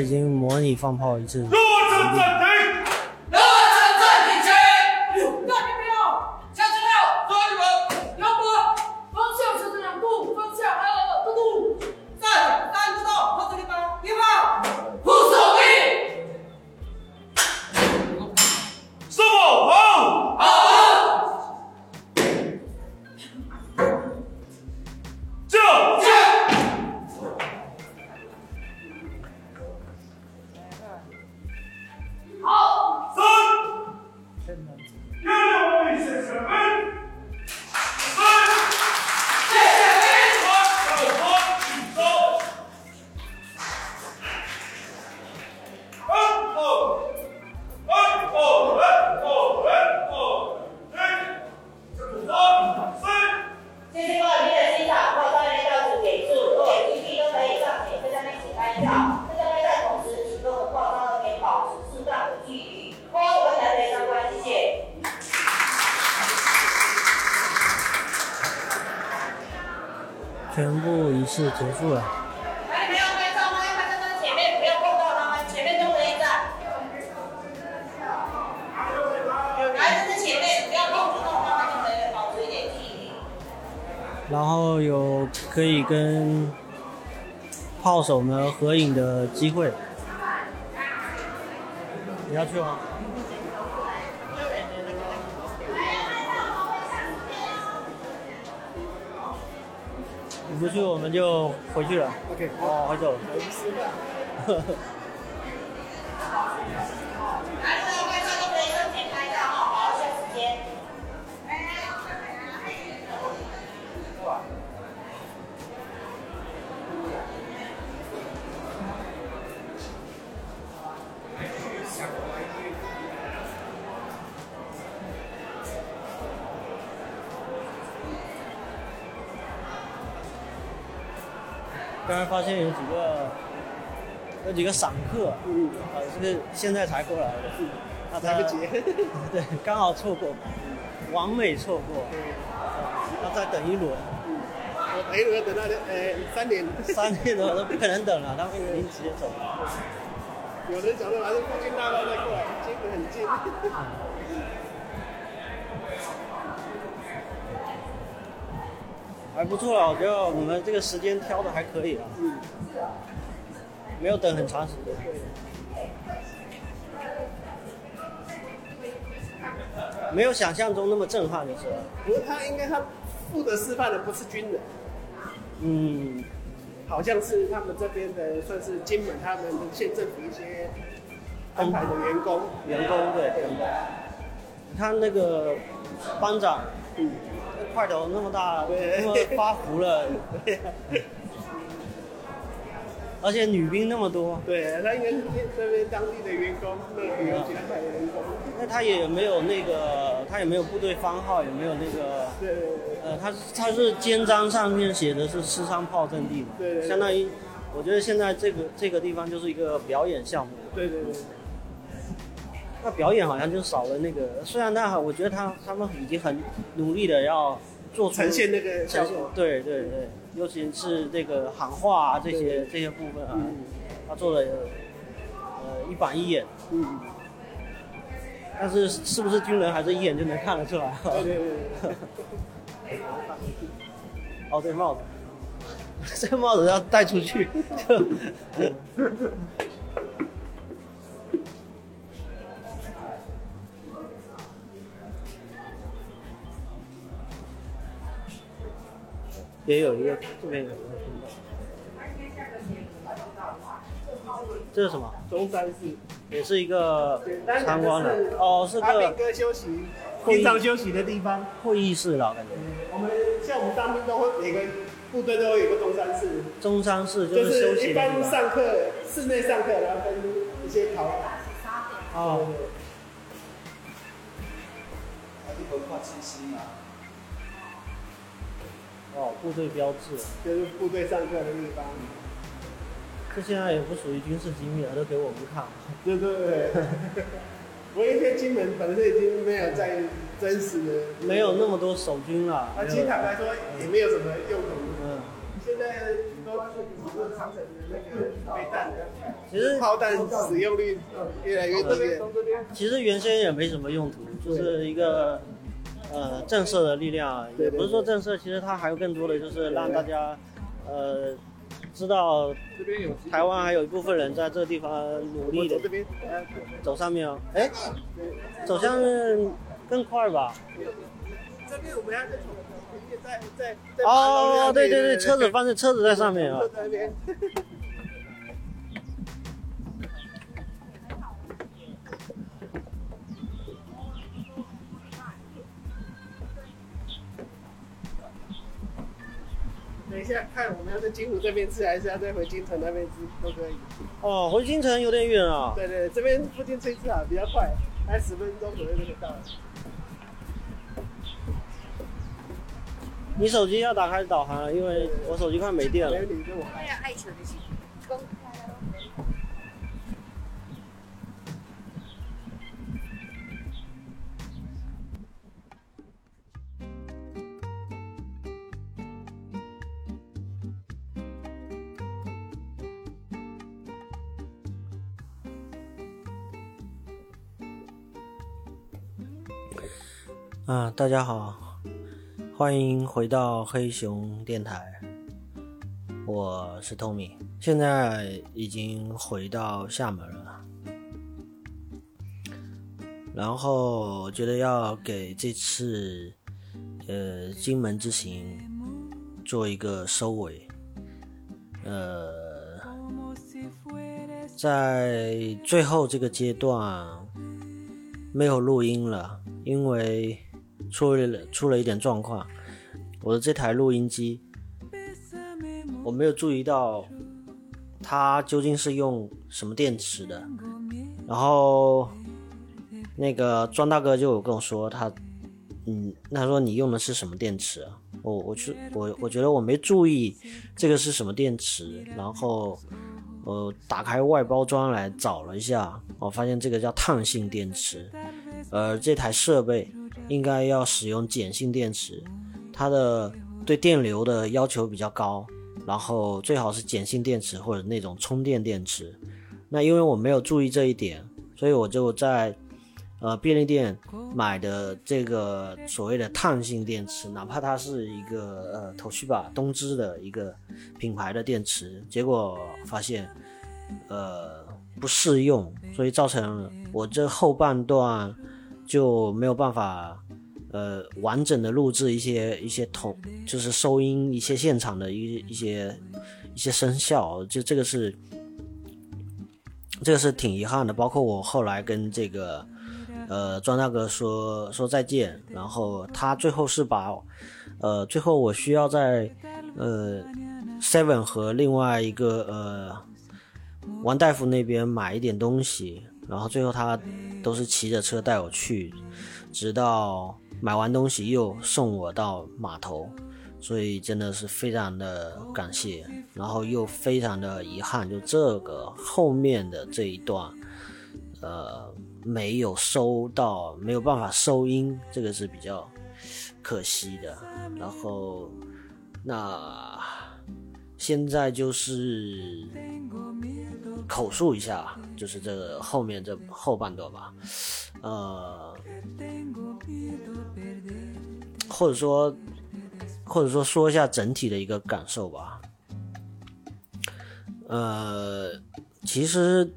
已经模拟放炮一次。结束了。来，你们要拍照吗？要拍照在前面，不要碰到他们，前面都可以站。来，这是前面，不要碰触到他们，就可以保持一点距离。然后有可以跟炮手呢合影的机会。你要去吗？去我们就回去了。OK，哦，回走。来，有几个散客，嗯，呃，这个现在才过来的，那他来不及对，刚好错过，完美错过，要再等一轮，我等一轮等到呃三点，三点多都不可能等了，他们已经直接走了。有人讲的还是附近大道再过来，结果很近。还不错啦，我觉得我们这个时间挑的还可以啊，嗯，没有等很长时间。没有想象中那么震撼，的是吧。不是他应该他负责示范的不是军人，嗯，好像是他们这边的算是金门他们的县政府一些安排的员工，员工对员工。你看那个班长，嗯，那块头那么大，对那么发福了，而且女兵那么多，对他应该是这边当地的员工，那个旅游局安排的员工，那他也没有那个，他也没有部队番号，也没有那个，对对对。呃，他是他是肩章上面写的是吃伤炮阵地嘛，对对对。相当于，我觉得现在这个这个地方就是一个表演项目，对对对，那表演好像就少了那个，虽然他我觉得他他们已经很努力的要做出呈现那个效果，对对对，尤其是这个喊话啊这些这些部分啊，他做的呃一板一眼，嗯，但是是不是军人还是一眼就能看得出来？对对对对。哦，对帽子，这个帽子要戴出去。也有一个，这边有一个。这是什么？中山市也是一个参观的的。哦，是阿个兵哥休息，平常休息的地方。会议室了，感觉。我们像我们当兵都会每个部队都会有个中山室，中山室就是休息一般的地方。上课室内上课，然后跟一些考哦。哦，部队标志，就是部队上课的地方。这现在也不属于军事机密了，都给我们看。对对对。我一天金门本身已经没有在真实的，没有那么多守军了。那，其实坦白说也没有什么用途。嗯。现在都是个长城的那个飞弹，其实炮弹使用率越来越低。其实原先也没什么用途，就是一个呃震慑的力量，也不是说震慑，其实它还有更多的就是让大家呃知道台湾还有一部分人在这个地方努力的。走上面哦。哎，走向更快吧。这边我们要再从。在在在哦，对对对，车子放在车子在上面啊。看我们要在金湖这边吃，还是要再回金城那边吃，都可以。哦，回金城有点远啊。对对，这边附近吃一次啊，比较快，还十分钟左右就可以到了。你手机要打开导航，因为我手机快没电了。啊，大家好。欢迎回到黑熊电台，我是 Tommy，现在已经回到厦门了，然后我觉得要给这次呃金门之行做一个收尾，呃，在最后这个阶段没有录音了，因为。出了出了一点状况，我的这台录音机，我没有注意到它究竟是用什么电池的。然后那个庄大哥就跟我说，他，嗯，他说你用的是什么电池？我我去我我觉得我没注意这个是什么电池，然后我打开外包装来找了一下，我发现这个叫碳性电池，而这台设备。应该要使用碱性电池，它的对电流的要求比较高，然后最好是碱性电池或者那种充电电池。那因为我没有注意这一点，所以我就在呃便利店买的这个所谓的碳性电池，哪怕它是一个呃头绪吧东芝的一个品牌的电池，结果发现呃不适用，所以造成我这后半段。就没有办法，呃，完整的录制一些一些同，就是收音一些现场的一一些一些声效，就这个是，这个是挺遗憾的。包括我后来跟这个，呃，庄大哥说说再见，然后他最后是把，呃，最后我需要在，呃，Seven 和另外一个呃，王大夫那边买一点东西。然后最后他都是骑着车带我去，直到买完东西又送我到码头，所以真的是非常的感谢。然后又非常的遗憾，就这个后面的这一段，呃，没有收到，没有办法收音，这个是比较可惜的。然后那现在就是。口述一下，就是这个后面这后半段吧，呃，或者说，或者说说一下整体的一个感受吧。呃，其实，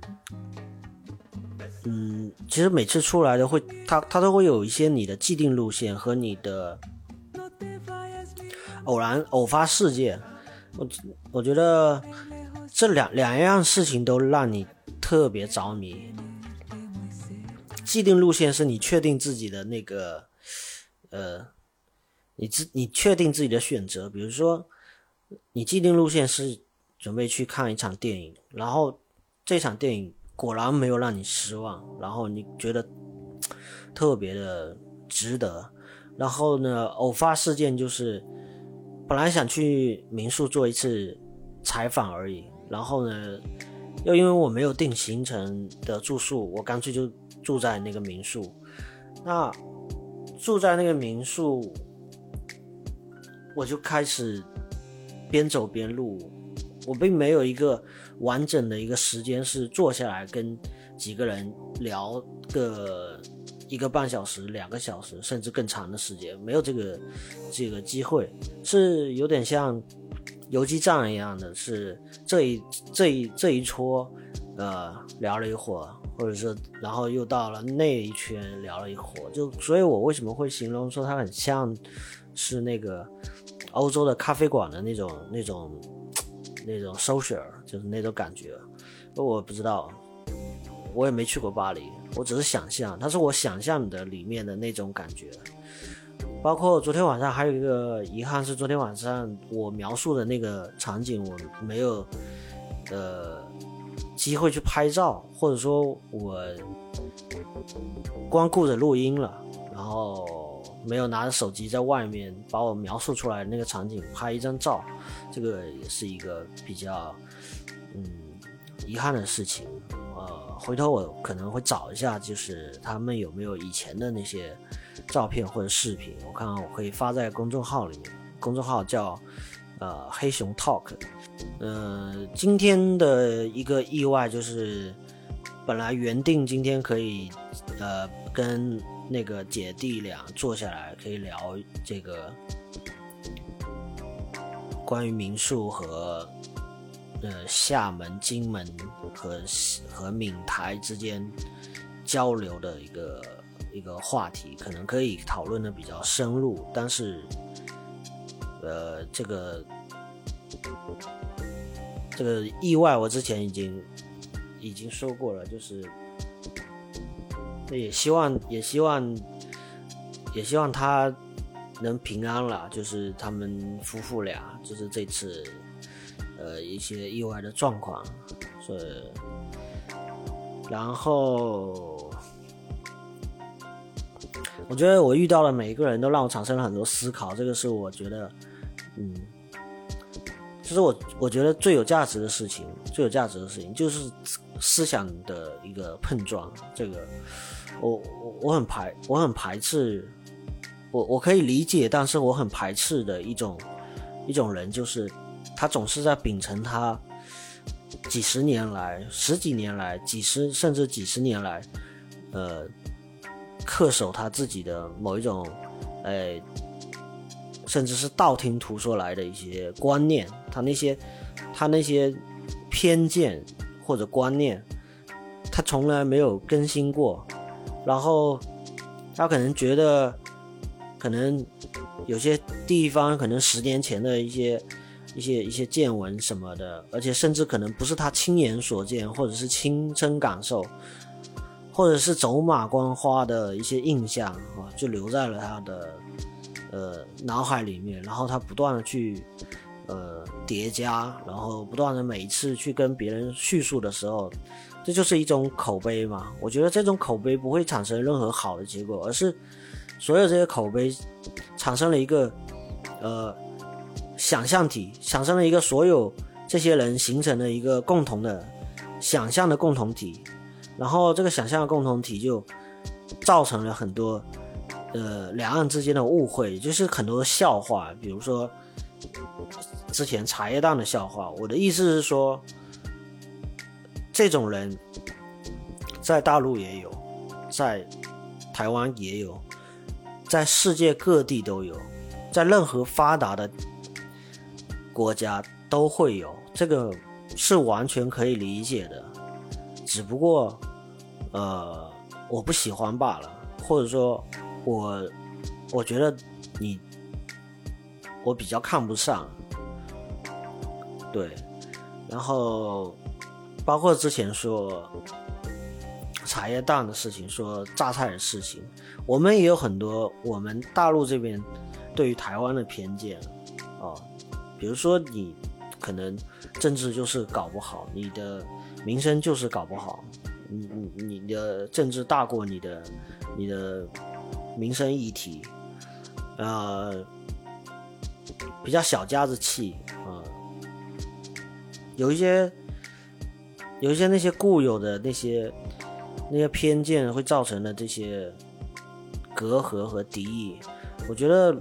嗯，其实每次出来的会，它它都会有一些你的既定路线和你的偶然偶发事件，我我觉得。这两两样事情都让你特别着迷。既定路线是你确定自己的那个，呃，你自你确定自己的选择。比如说，你既定路线是准备去看一场电影，然后这场电影果然没有让你失望，然后你觉得特别的值得。然后呢，偶发事件就是本来想去民宿做一次采访而已，然后呢，又因为我没有定行程的住宿，我干脆就住在那个民宿。那住在那个民宿，我就开始边走边录。我并没有一个完整的一个时间是坐下来跟几个人聊个一个半小时、两个小时，甚至更长的时间，没有这个这个机会，是有点像游击战一样的，是这一这一这一撮，呃，聊了一会儿，或者是然后又到了那一圈聊了一会儿，就所以，我为什么会形容说它很像是那个欧洲的咖啡馆的那种那种。那种 social 就是那种感觉，我不知道，我也没去过巴黎，我只是想象，它是我想象的里面的那种感觉。包括昨天晚上还有一个遗憾是，昨天晚上我描述的那个场景，我没有呃机会去拍照，或者说我光顾着录音了，然后没有拿着手机在外面把我描述出来那个场景拍一张照。这个也是一个比较嗯遗憾的事情，呃，回头我可能会找一下，就是他们有没有以前的那些照片或者视频，我看看我可以发在公众号里面，公众号叫呃黑熊 Talk，呃，今天的一个意外就是，本来原定今天可以呃跟那个姐弟俩坐下来可以聊这个。关于民宿和呃厦门、金门和和闽台之间交流的一个一个话题，可能可以讨论的比较深入，但是呃这个这个意外，我之前已经已经说过了，就是也希望也希望也希望他。能平安了，就是他们夫妇俩，就是这次，呃，一些意外的状况，所以，然后，我觉得我遇到的每一个人都让我产生了很多思考，这个是我觉得，嗯，其实我我觉得最有价值的事情，最有价值的事情就是思想的一个碰撞，这个，我我我很排，我很排斥。我我可以理解，但是我很排斥的一种一种人，就是他总是在秉承他几十年来、十几年来、几十甚至几十年来，呃，恪守他自己的某一种，呃，甚至是道听途说来的一些观念，他那些他那些偏见或者观念，他从来没有更新过，然后他可能觉得。可能有些地方可能十年前的一些一些一些见闻什么的，而且甚至可能不是他亲眼所见，或者是亲身感受，或者是走马观花的一些印象啊，就留在了他的呃脑海里面，然后他不断的去呃叠加，然后不断的每一次去跟别人叙述的时候，这就是一种口碑嘛。我觉得这种口碑不会产生任何好的结果，而是。所有这些口碑产生了一个呃想象体，产生了一个所有这些人形成的一个共同的想象的共同体，然后这个想象的共同体就造成了很多呃两岸之间的误会，就是很多笑话，比如说之前茶叶蛋的笑话。我的意思是说，这种人在大陆也有，在台湾也有。在世界各地都有，在任何发达的国家都会有，这个是完全可以理解的。只不过，呃，我不喜欢罢了，或者说，我我觉得你我比较看不上。对，然后包括之前说茶叶蛋的事情，说榨菜的事情。我们也有很多我们大陆这边对于台湾的偏见啊，比如说你可能政治就是搞不好，你的名声就是搞不好，你你你的政治大过你的你的民生议题，呃，比较小家子气啊、有一些有一些那些固有的那些那些偏见会造成的这些隔阂和敌意，我觉得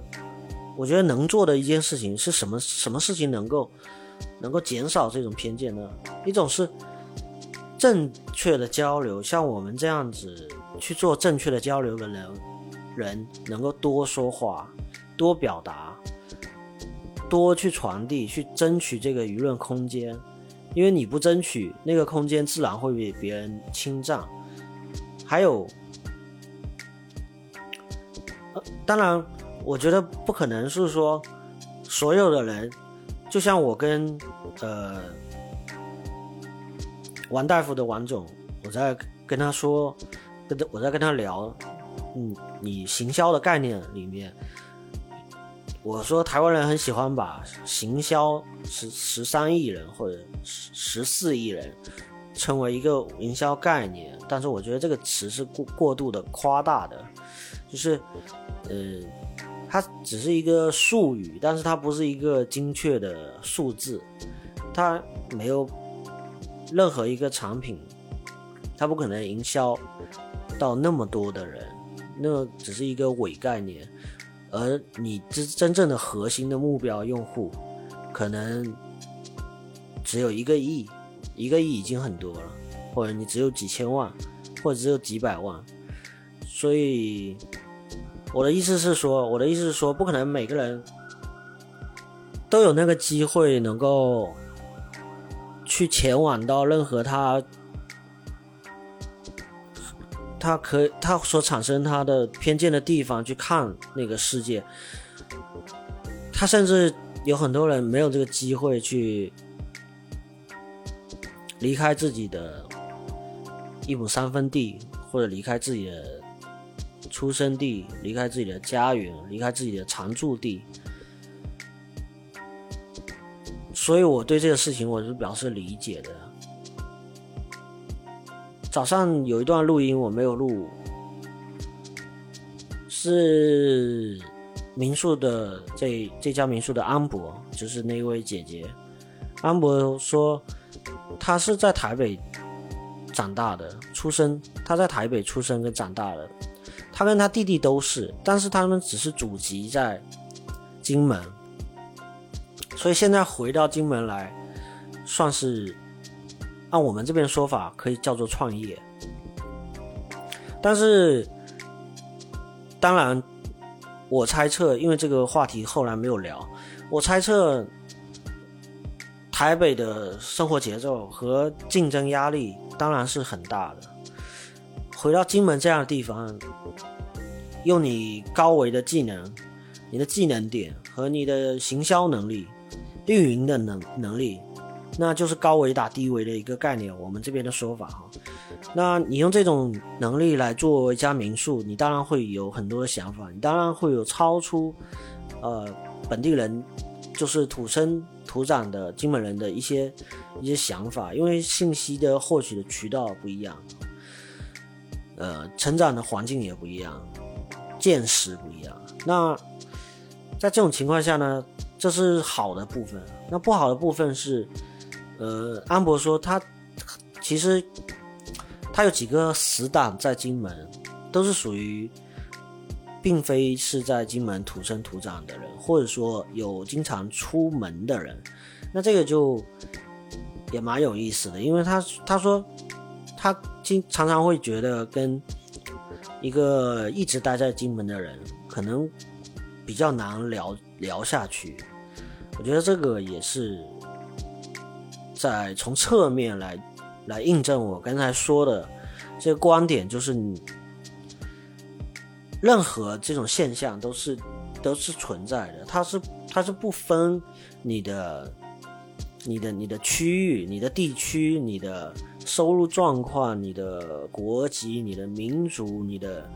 我觉得能做的一件事情是什么？什么事情能够能够减少这种偏见呢？一种是正确的交流，像我们这样子去做正确的交流的人，人能够多说话，多表达，多去传递，去争取这个舆论空间。因为你不争取，那个空间自然会被别人侵占。还有，当然，我觉得不可能是说所有的人，就像我跟呃王大夫的王总，我在跟他说，跟他我在跟他聊，嗯，你行销的概念里面，我说台湾人很喜欢把行销十十三亿人或者十十四亿人称为一个营销概念，但是我觉得这个词是过过度的夸大的，就是，呃，它只是一个术语，但是它不是一个精确的数字，它没有任何一个产品，它不可能营销到那么多的人，那只是一个伪概念，而你真真正的核心的目标用户，可能只有一个亿。一个亿已经很多了，或者你只有几千万，或者只有几百万，所以我的意思是说，我的意思是说，不可能每个人都有那个机会能够去前往到任何他他可他所产生他的偏见的地方去看那个世界，他甚至有很多人没有这个机会去。离开自己的一亩三分地，或者离开自己的出生地，离开自己的家园，离开自己的常住地，所以我对这个事情我是表示理解的。早上有一段录音我没有录，是民宿的这这家民宿的安博，就是那位姐姐，安博说。他是在台北长大的，出生他在台北出生跟长大的，他跟他弟弟都是，但是他们只是祖籍在金门，所以现在回到金门来，算是按我们这边说法可以叫做创业。但是，当然，我猜测，因为这个话题后来没有聊，我猜测。台北的生活节奏和竞争压力当然是很大的。回到金门这样的地方，用你高维的技能、你的技能点和你的行销能力、运营的能能力，那就是高维打低维的一个概念。我们这边的说法哈，那你用这种能力来做一家民宿，你当然会有很多的想法，你当然会有超出呃本地人。就是土生土长的金门人的一些一些想法，因为信息的获取的渠道不一样，呃，成长的环境也不一样，见识不一样。那在这种情况下呢，这是好的部分。那不好的部分是，呃，安博说他其实他有几个死党在金门，都是属于。并非是在金门土生土长的人，或者说有经常出门的人，那这个就也蛮有意思的，因为他他说他经常常会觉得跟一个一直待在金门的人可能比较难聊聊下去，我觉得这个也是在从侧面来来印证我刚才说的这个观点，就是你。任何这种现象都是都是存在的，它是它是不分你的你的你的区域、你的地区、你的收入状况、你的国籍、你的民族、你的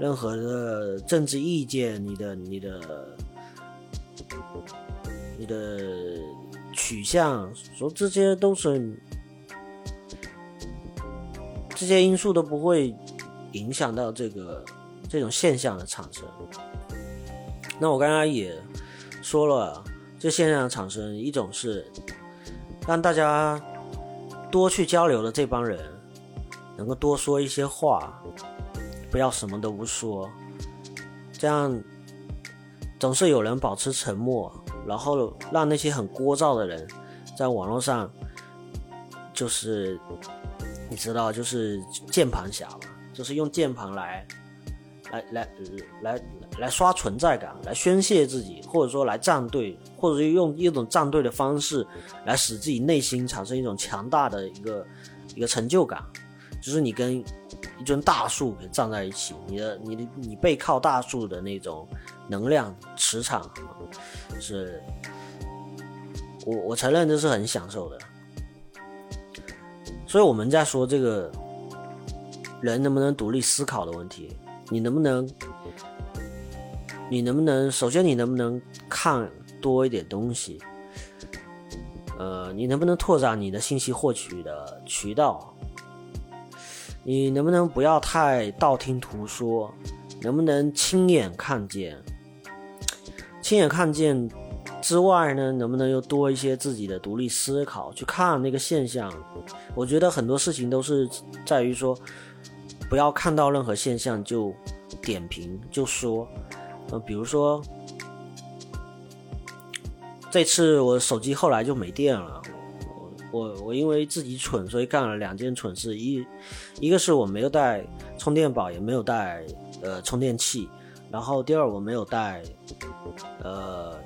任何的政治意见、你的你的你的取向，说这些都是。这些因素都不会影响到这个这种现象的产生。那我刚刚也说了，这现象的产生，一种是让大家多去交流的这帮人能够多说一些话，不要什么都不说，这样总是有人保持沉默，然后让那些很聒噪的人在网络上就是你知道，就是键盘侠嘛，就是用键盘来来来来来刷存在感，来宣泄自己，或者说来站队，或者是用一种站队的方式来使自己内心产生一种强大的一个一个成就感，就是你跟一尊大树站在一起，你的你的你背靠大树的那种能量磁场是，我我承认这是很享受的。所以我们在说这个人能不能独立思考的问题，你能不能，你能不能，首先你能不能看多一点东西，呃，你能不能拓展你的信息获取的渠道，你能不能不要太道听途说，能不能亲眼看见，亲眼看见。之外呢，能不能又多一些自己的独立思考，去看那个现象？我觉得很多事情都是在于说，不要看到任何现象就点评就说。呃，比如说这次我手机后来就没电了，我我因为自己蠢，所以干了两件蠢事。一一个是我没有带充电宝，也没有带呃充电器，然后第二我没有带呃。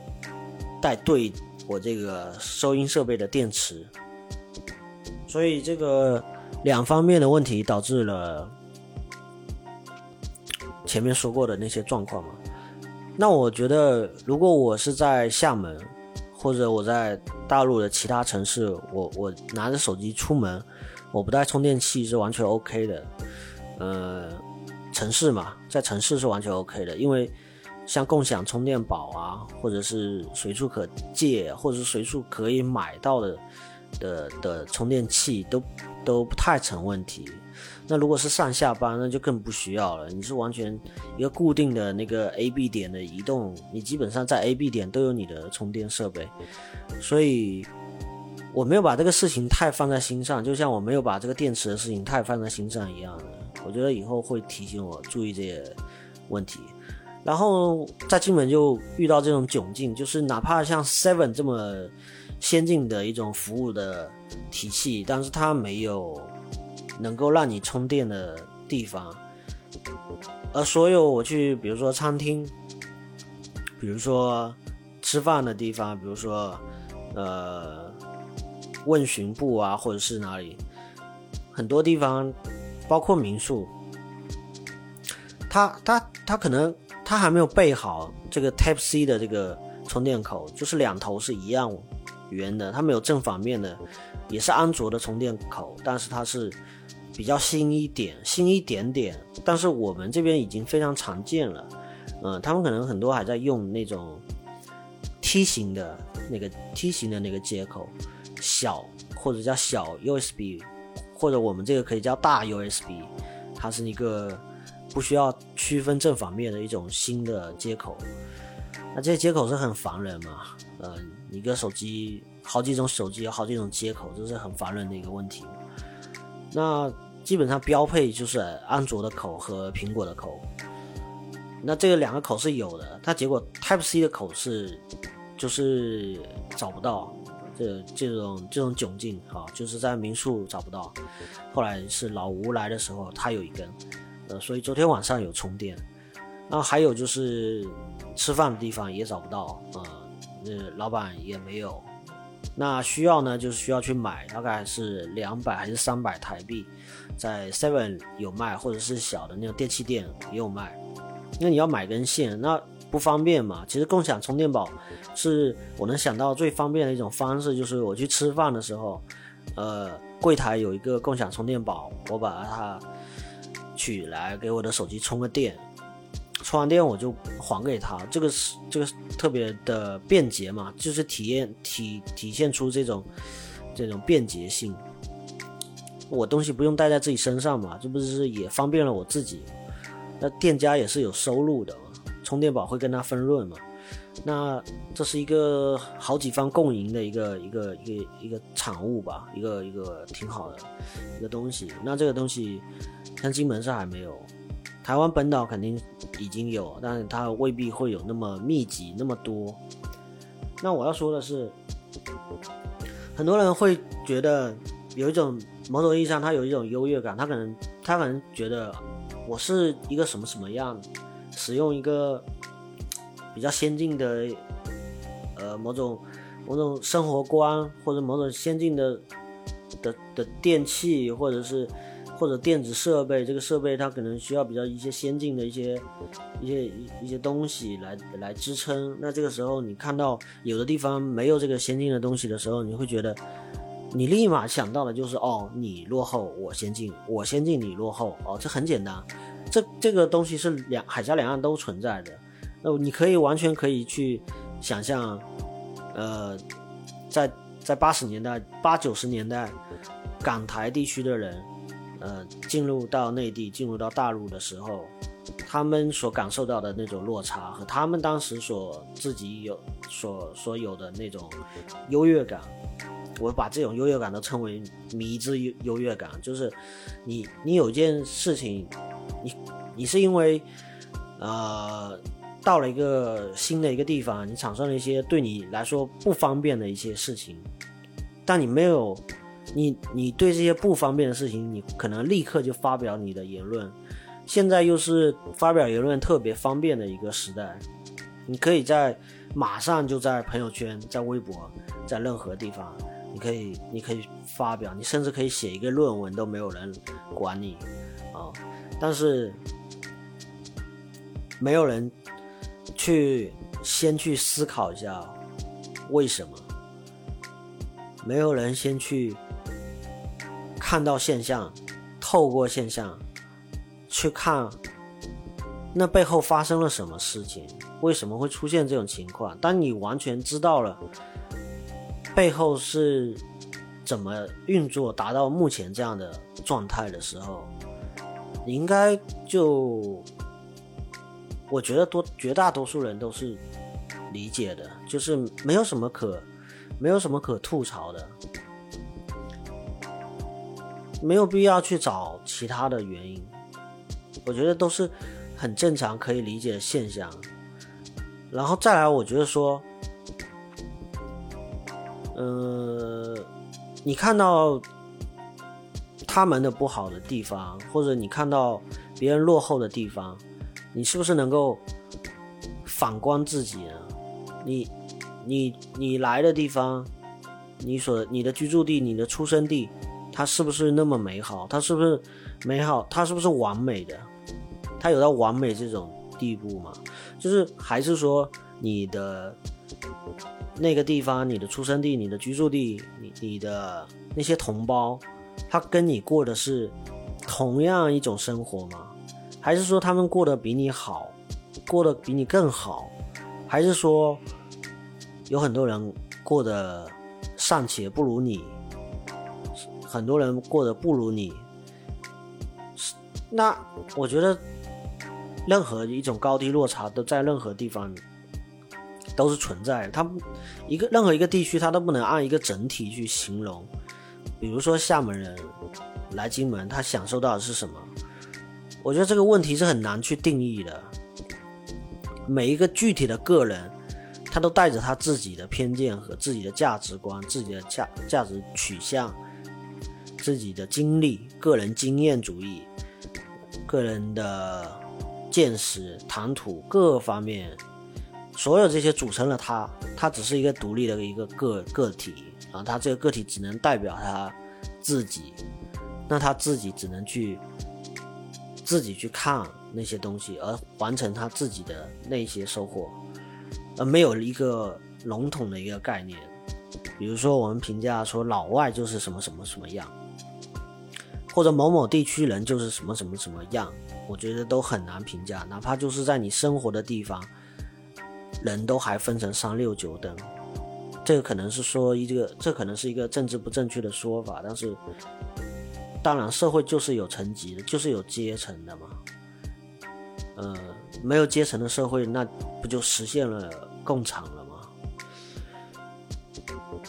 带对我这个收音设备的电池，所以这个两方面的问题导致了前面说过的那些状况嘛。那我觉得，如果我是在厦门，或者我在大陆的其他城市，我我拿着手机出门，我不带充电器是完全 OK 的。呃，城市嘛，在城市是完全 OK 的，因为。像共享充电宝啊，或者是随处可借，或者是随处可以买到的的的充电器，都都不太成问题。那如果是上下班，那就更不需要了。你是完全一个固定的那个 A B 点的移动，你基本上在 A B 点都有你的充电设备。所以我没有把这个事情太放在心上，就像我没有把这个电池的事情太放在心上一样。我觉得以后会提醒我注意这些问题。然后在金门就遇到这种窘境，就是哪怕像 Seven 这么先进的一种服务的体系，但是它没有能够让你充电的地方。而所有我去，比如说餐厅，比如说吃饭的地方，比如说呃问询部啊，或者是哪里，很多地方，包括民宿，它它它可能。它还没有备好这个 Type C 的这个充电口，就是两头是一样圆的，它没有正反面的，也是安卓的充电口，但是它是比较新一点，新一点点。但是我们这边已经非常常见了，嗯，他们可能很多还在用那种梯形的那个梯形的那个接口，小或者叫小 USB，或者我们这个可以叫大 USB，它是一个。不需要区分正反面的一种新的接口，那这些接口是很烦人嘛？呃，一个手机好几种手机有好几种接口，这是很烦人的一个问题。那基本上标配就是安卓的口和苹果的口，那这个两个口是有的，它结果 Type C 的口是就是找不到，这这种这种窘境啊，就是在民宿找不到。后来是老吴来的时候，他有一根。呃，所以昨天晚上有充电，然后还有就是吃饭的地方也找不到，呃，呃，老板也没有，那需要呢，就是需要去买，大概是两百还是三百台币，在 Seven 有卖，或者是小的那种电器店也有卖，那你要买根线，那不方便嘛。其实共享充电宝是我能想到最方便的一种方式，就是我去吃饭的时候，呃，柜台有一个共享充电宝，我把它。取来给我的手机充个电，充完电我就还给他，这个是这个特别的便捷嘛，就是体验体体现出这种这种便捷性。我东西不用带在自己身上嘛，这不是也方便了我自己？那店家也是有收入的，充电宝会跟他分润嘛。那这是一个好几方共赢的一个一个一个一个产物吧，一个一个挺好的一个东西。那这个东西像金门是还没有，台湾本岛肯定已经有，但是它未必会有那么密集那么多。那我要说的是，很多人会觉得有一种某种意义上他有一种优越感，他可能他可能觉得我是一个什么什么样，使用一个。比较先进的，呃，某种某种生活观，或者某种先进的的的电器，或者是或者电子设备，这个设备它可能需要比较一些先进的一些一些一些东西来来支撑。那这个时候你看到有的地方没有这个先进的东西的时候，你会觉得你立马想到的就是哦，你落后，我先进，我先进，你落后，哦，这很简单，这这个东西是两海峡两岸都存在的。那你可以完全可以去想象，呃，在在八十年代、八九十年代，港台地区的人，呃，进入到内地、进入到大陆的时候，他们所感受到的那种落差，和他们当时所自己有所所有的那种优越感，我把这种优越感都称为迷之优优越感，就是你你有件事情，你你是因为，呃。到了一个新的一个地方，你产生了一些对你来说不方便的一些事情，但你没有，你你对这些不方便的事情，你可能立刻就发表你的言论。现在又是发表言论特别方便的一个时代，你可以在马上就在朋友圈、在微博、在任何地方，你可以你可以发表，你甚至可以写一个论文都没有人管你啊。但是没有人。去先去思考一下，为什么没有人先去看到现象，透过现象去看那背后发生了什么事情？为什么会出现这种情况？当你完全知道了背后是怎么运作，达到目前这样的状态的时候，你应该就。我觉得多绝大多数人都是理解的，就是没有什么可没有什么可吐槽的，没有必要去找其他的原因。我觉得都是很正常可以理解的现象。然后再来，我觉得说，嗯，你看到他们的不好的地方，或者你看到别人落后的地方。你是不是能够反观自己呢？你、你、你来的地方，你所、你的居住地、你的出生地，它是不是那么美好？它是不是美好？它是不是完美的？它有到完美这种地步吗？就是还是说你的那个地方、你的出生地、你的居住地、你、你的那些同胞，他跟你过的是同样一种生活吗？还是说他们过得比你好，过得比你更好，还是说有很多人过得尚且不如你，很多人过得不如你，那我觉得任何一种高低落差都在任何地方都是存在的。他一个任何一个地区，他都不能按一个整体去形容。比如说厦门人来金门，他享受到的是什么？我觉得这个问题是很难去定义的。每一个具体的个人，他都带着他自己的偏见和自己的价值观、自己的价价值取向、自己的经历、个人经验主义、个人的见识、谈吐各方面，所有这些组成了他。他只是一个独立的一个个个体啊，他这个个体只能代表他自己，那他自己只能去。自己去看那些东西，而完成他自己的那些收获，而没有一个笼统的一个概念。比如说，我们评价说老外就是什么什么什么样，或者某某地区人就是什么什么什么样，我觉得都很难评价。哪怕就是在你生活的地方，人都还分成三六九等。这个可能是说一个，这可能是一个政治不正确的说法，但是。当然社会就是有层级的，就是有阶层的嘛。呃，没有阶层的社会，那不就实现了共产了吗？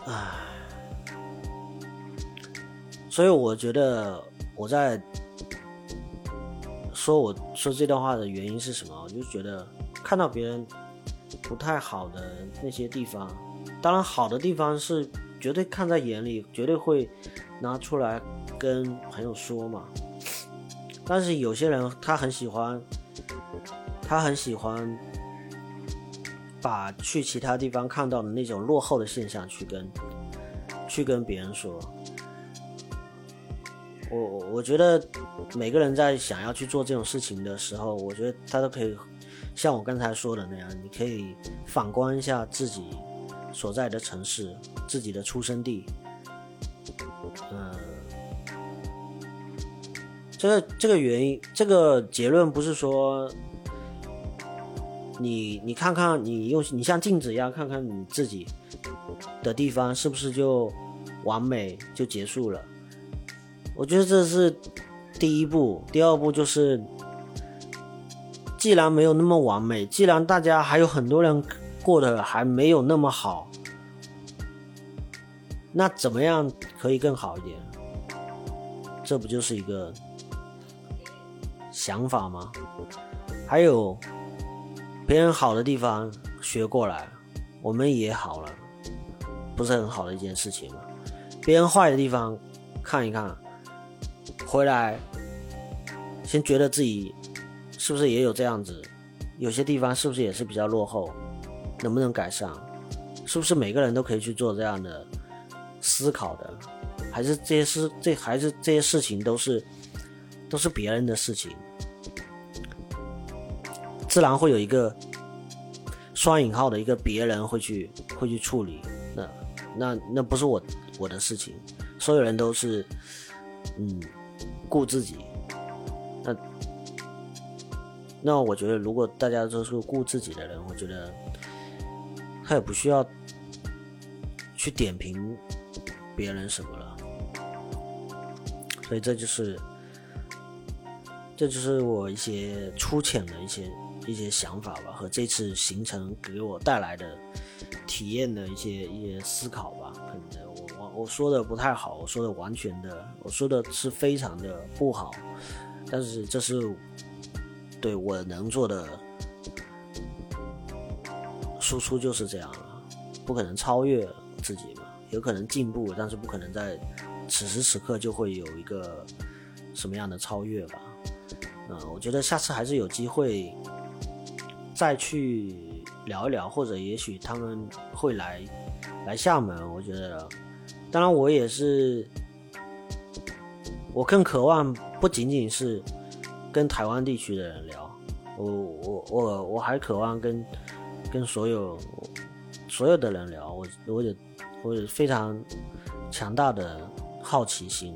唉，所以我觉得我在说我说这段话的原因是什么？我就觉得看到别人不太好的那些地方，当然好的地方是绝对看在眼里，绝对会拿出来跟朋友说嘛。但是有些人他很喜欢。他很喜欢把去其他地方看到的那种落后的现象去跟去跟别人说。我我觉得每个人在想要去做这种事情的时候，我觉得他都可以像我刚才说的那样，你可以反观一下自己所在的城市，自己的出生地。嗯，这个这个原因，这个结论不是说。你你看看，你用你像镜子一样看看你自己的地方是不是就完美就结束了？我觉得这是第一步，第二步就是，既然没有那么完美，既然大家还有很多人过得还没有那么好，那怎么样可以更好一点？这不就是一个想法吗？还有。别人好的地方学过来，我们也好了，不是很好的一件事情吗？别人坏的地方看一看，回来先觉得自己是不是也有这样子？有些地方是不是也是比较落后？能不能改善？是不是每个人都可以去做这样的思考的？还是这些事这还是这些事情都是都是别人的事情？自然会有一个双引号的一个别人会去会去处理，那那那不是我我的事情，所有人都是嗯顾自己，那那我觉得如果大家都是顾自己的人，我觉得他也不需要去点评别人什么了，所以这就是这就是我一些粗浅的一些。一些想法吧，和这次行程给我带来的体验的一些一些思考吧。可能我说的不太好，我说的完全的，我说的是非常的不好。但是这是对我能做的输出就是这样了，不可能超越自己嘛，有可能进步，但是不可能在此时此刻就会有一个什么样的超越吧。嗯，我觉得下次还是有机会。再去聊一聊，或者也许他们会来来厦门。我觉得，当然我也是，我更渴望不仅仅是跟台湾地区的人聊，我我我我还渴望跟跟所有所有的人聊。我我有我有非常强大的好奇心，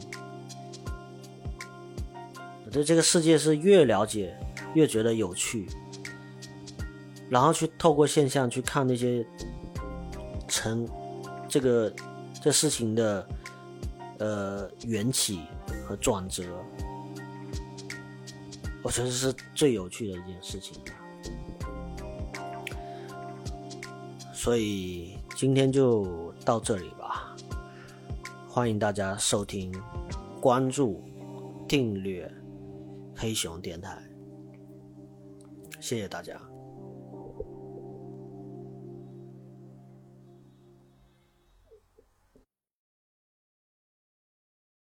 我对这个世界是越了解越觉得有趣。然后去透过现象去看那些成这个这事情的呃缘起和转折，我觉得是最有趣的一件事情。所以今天就到这里吧，欢迎大家收听、关注、订阅黑熊电台，谢谢大家。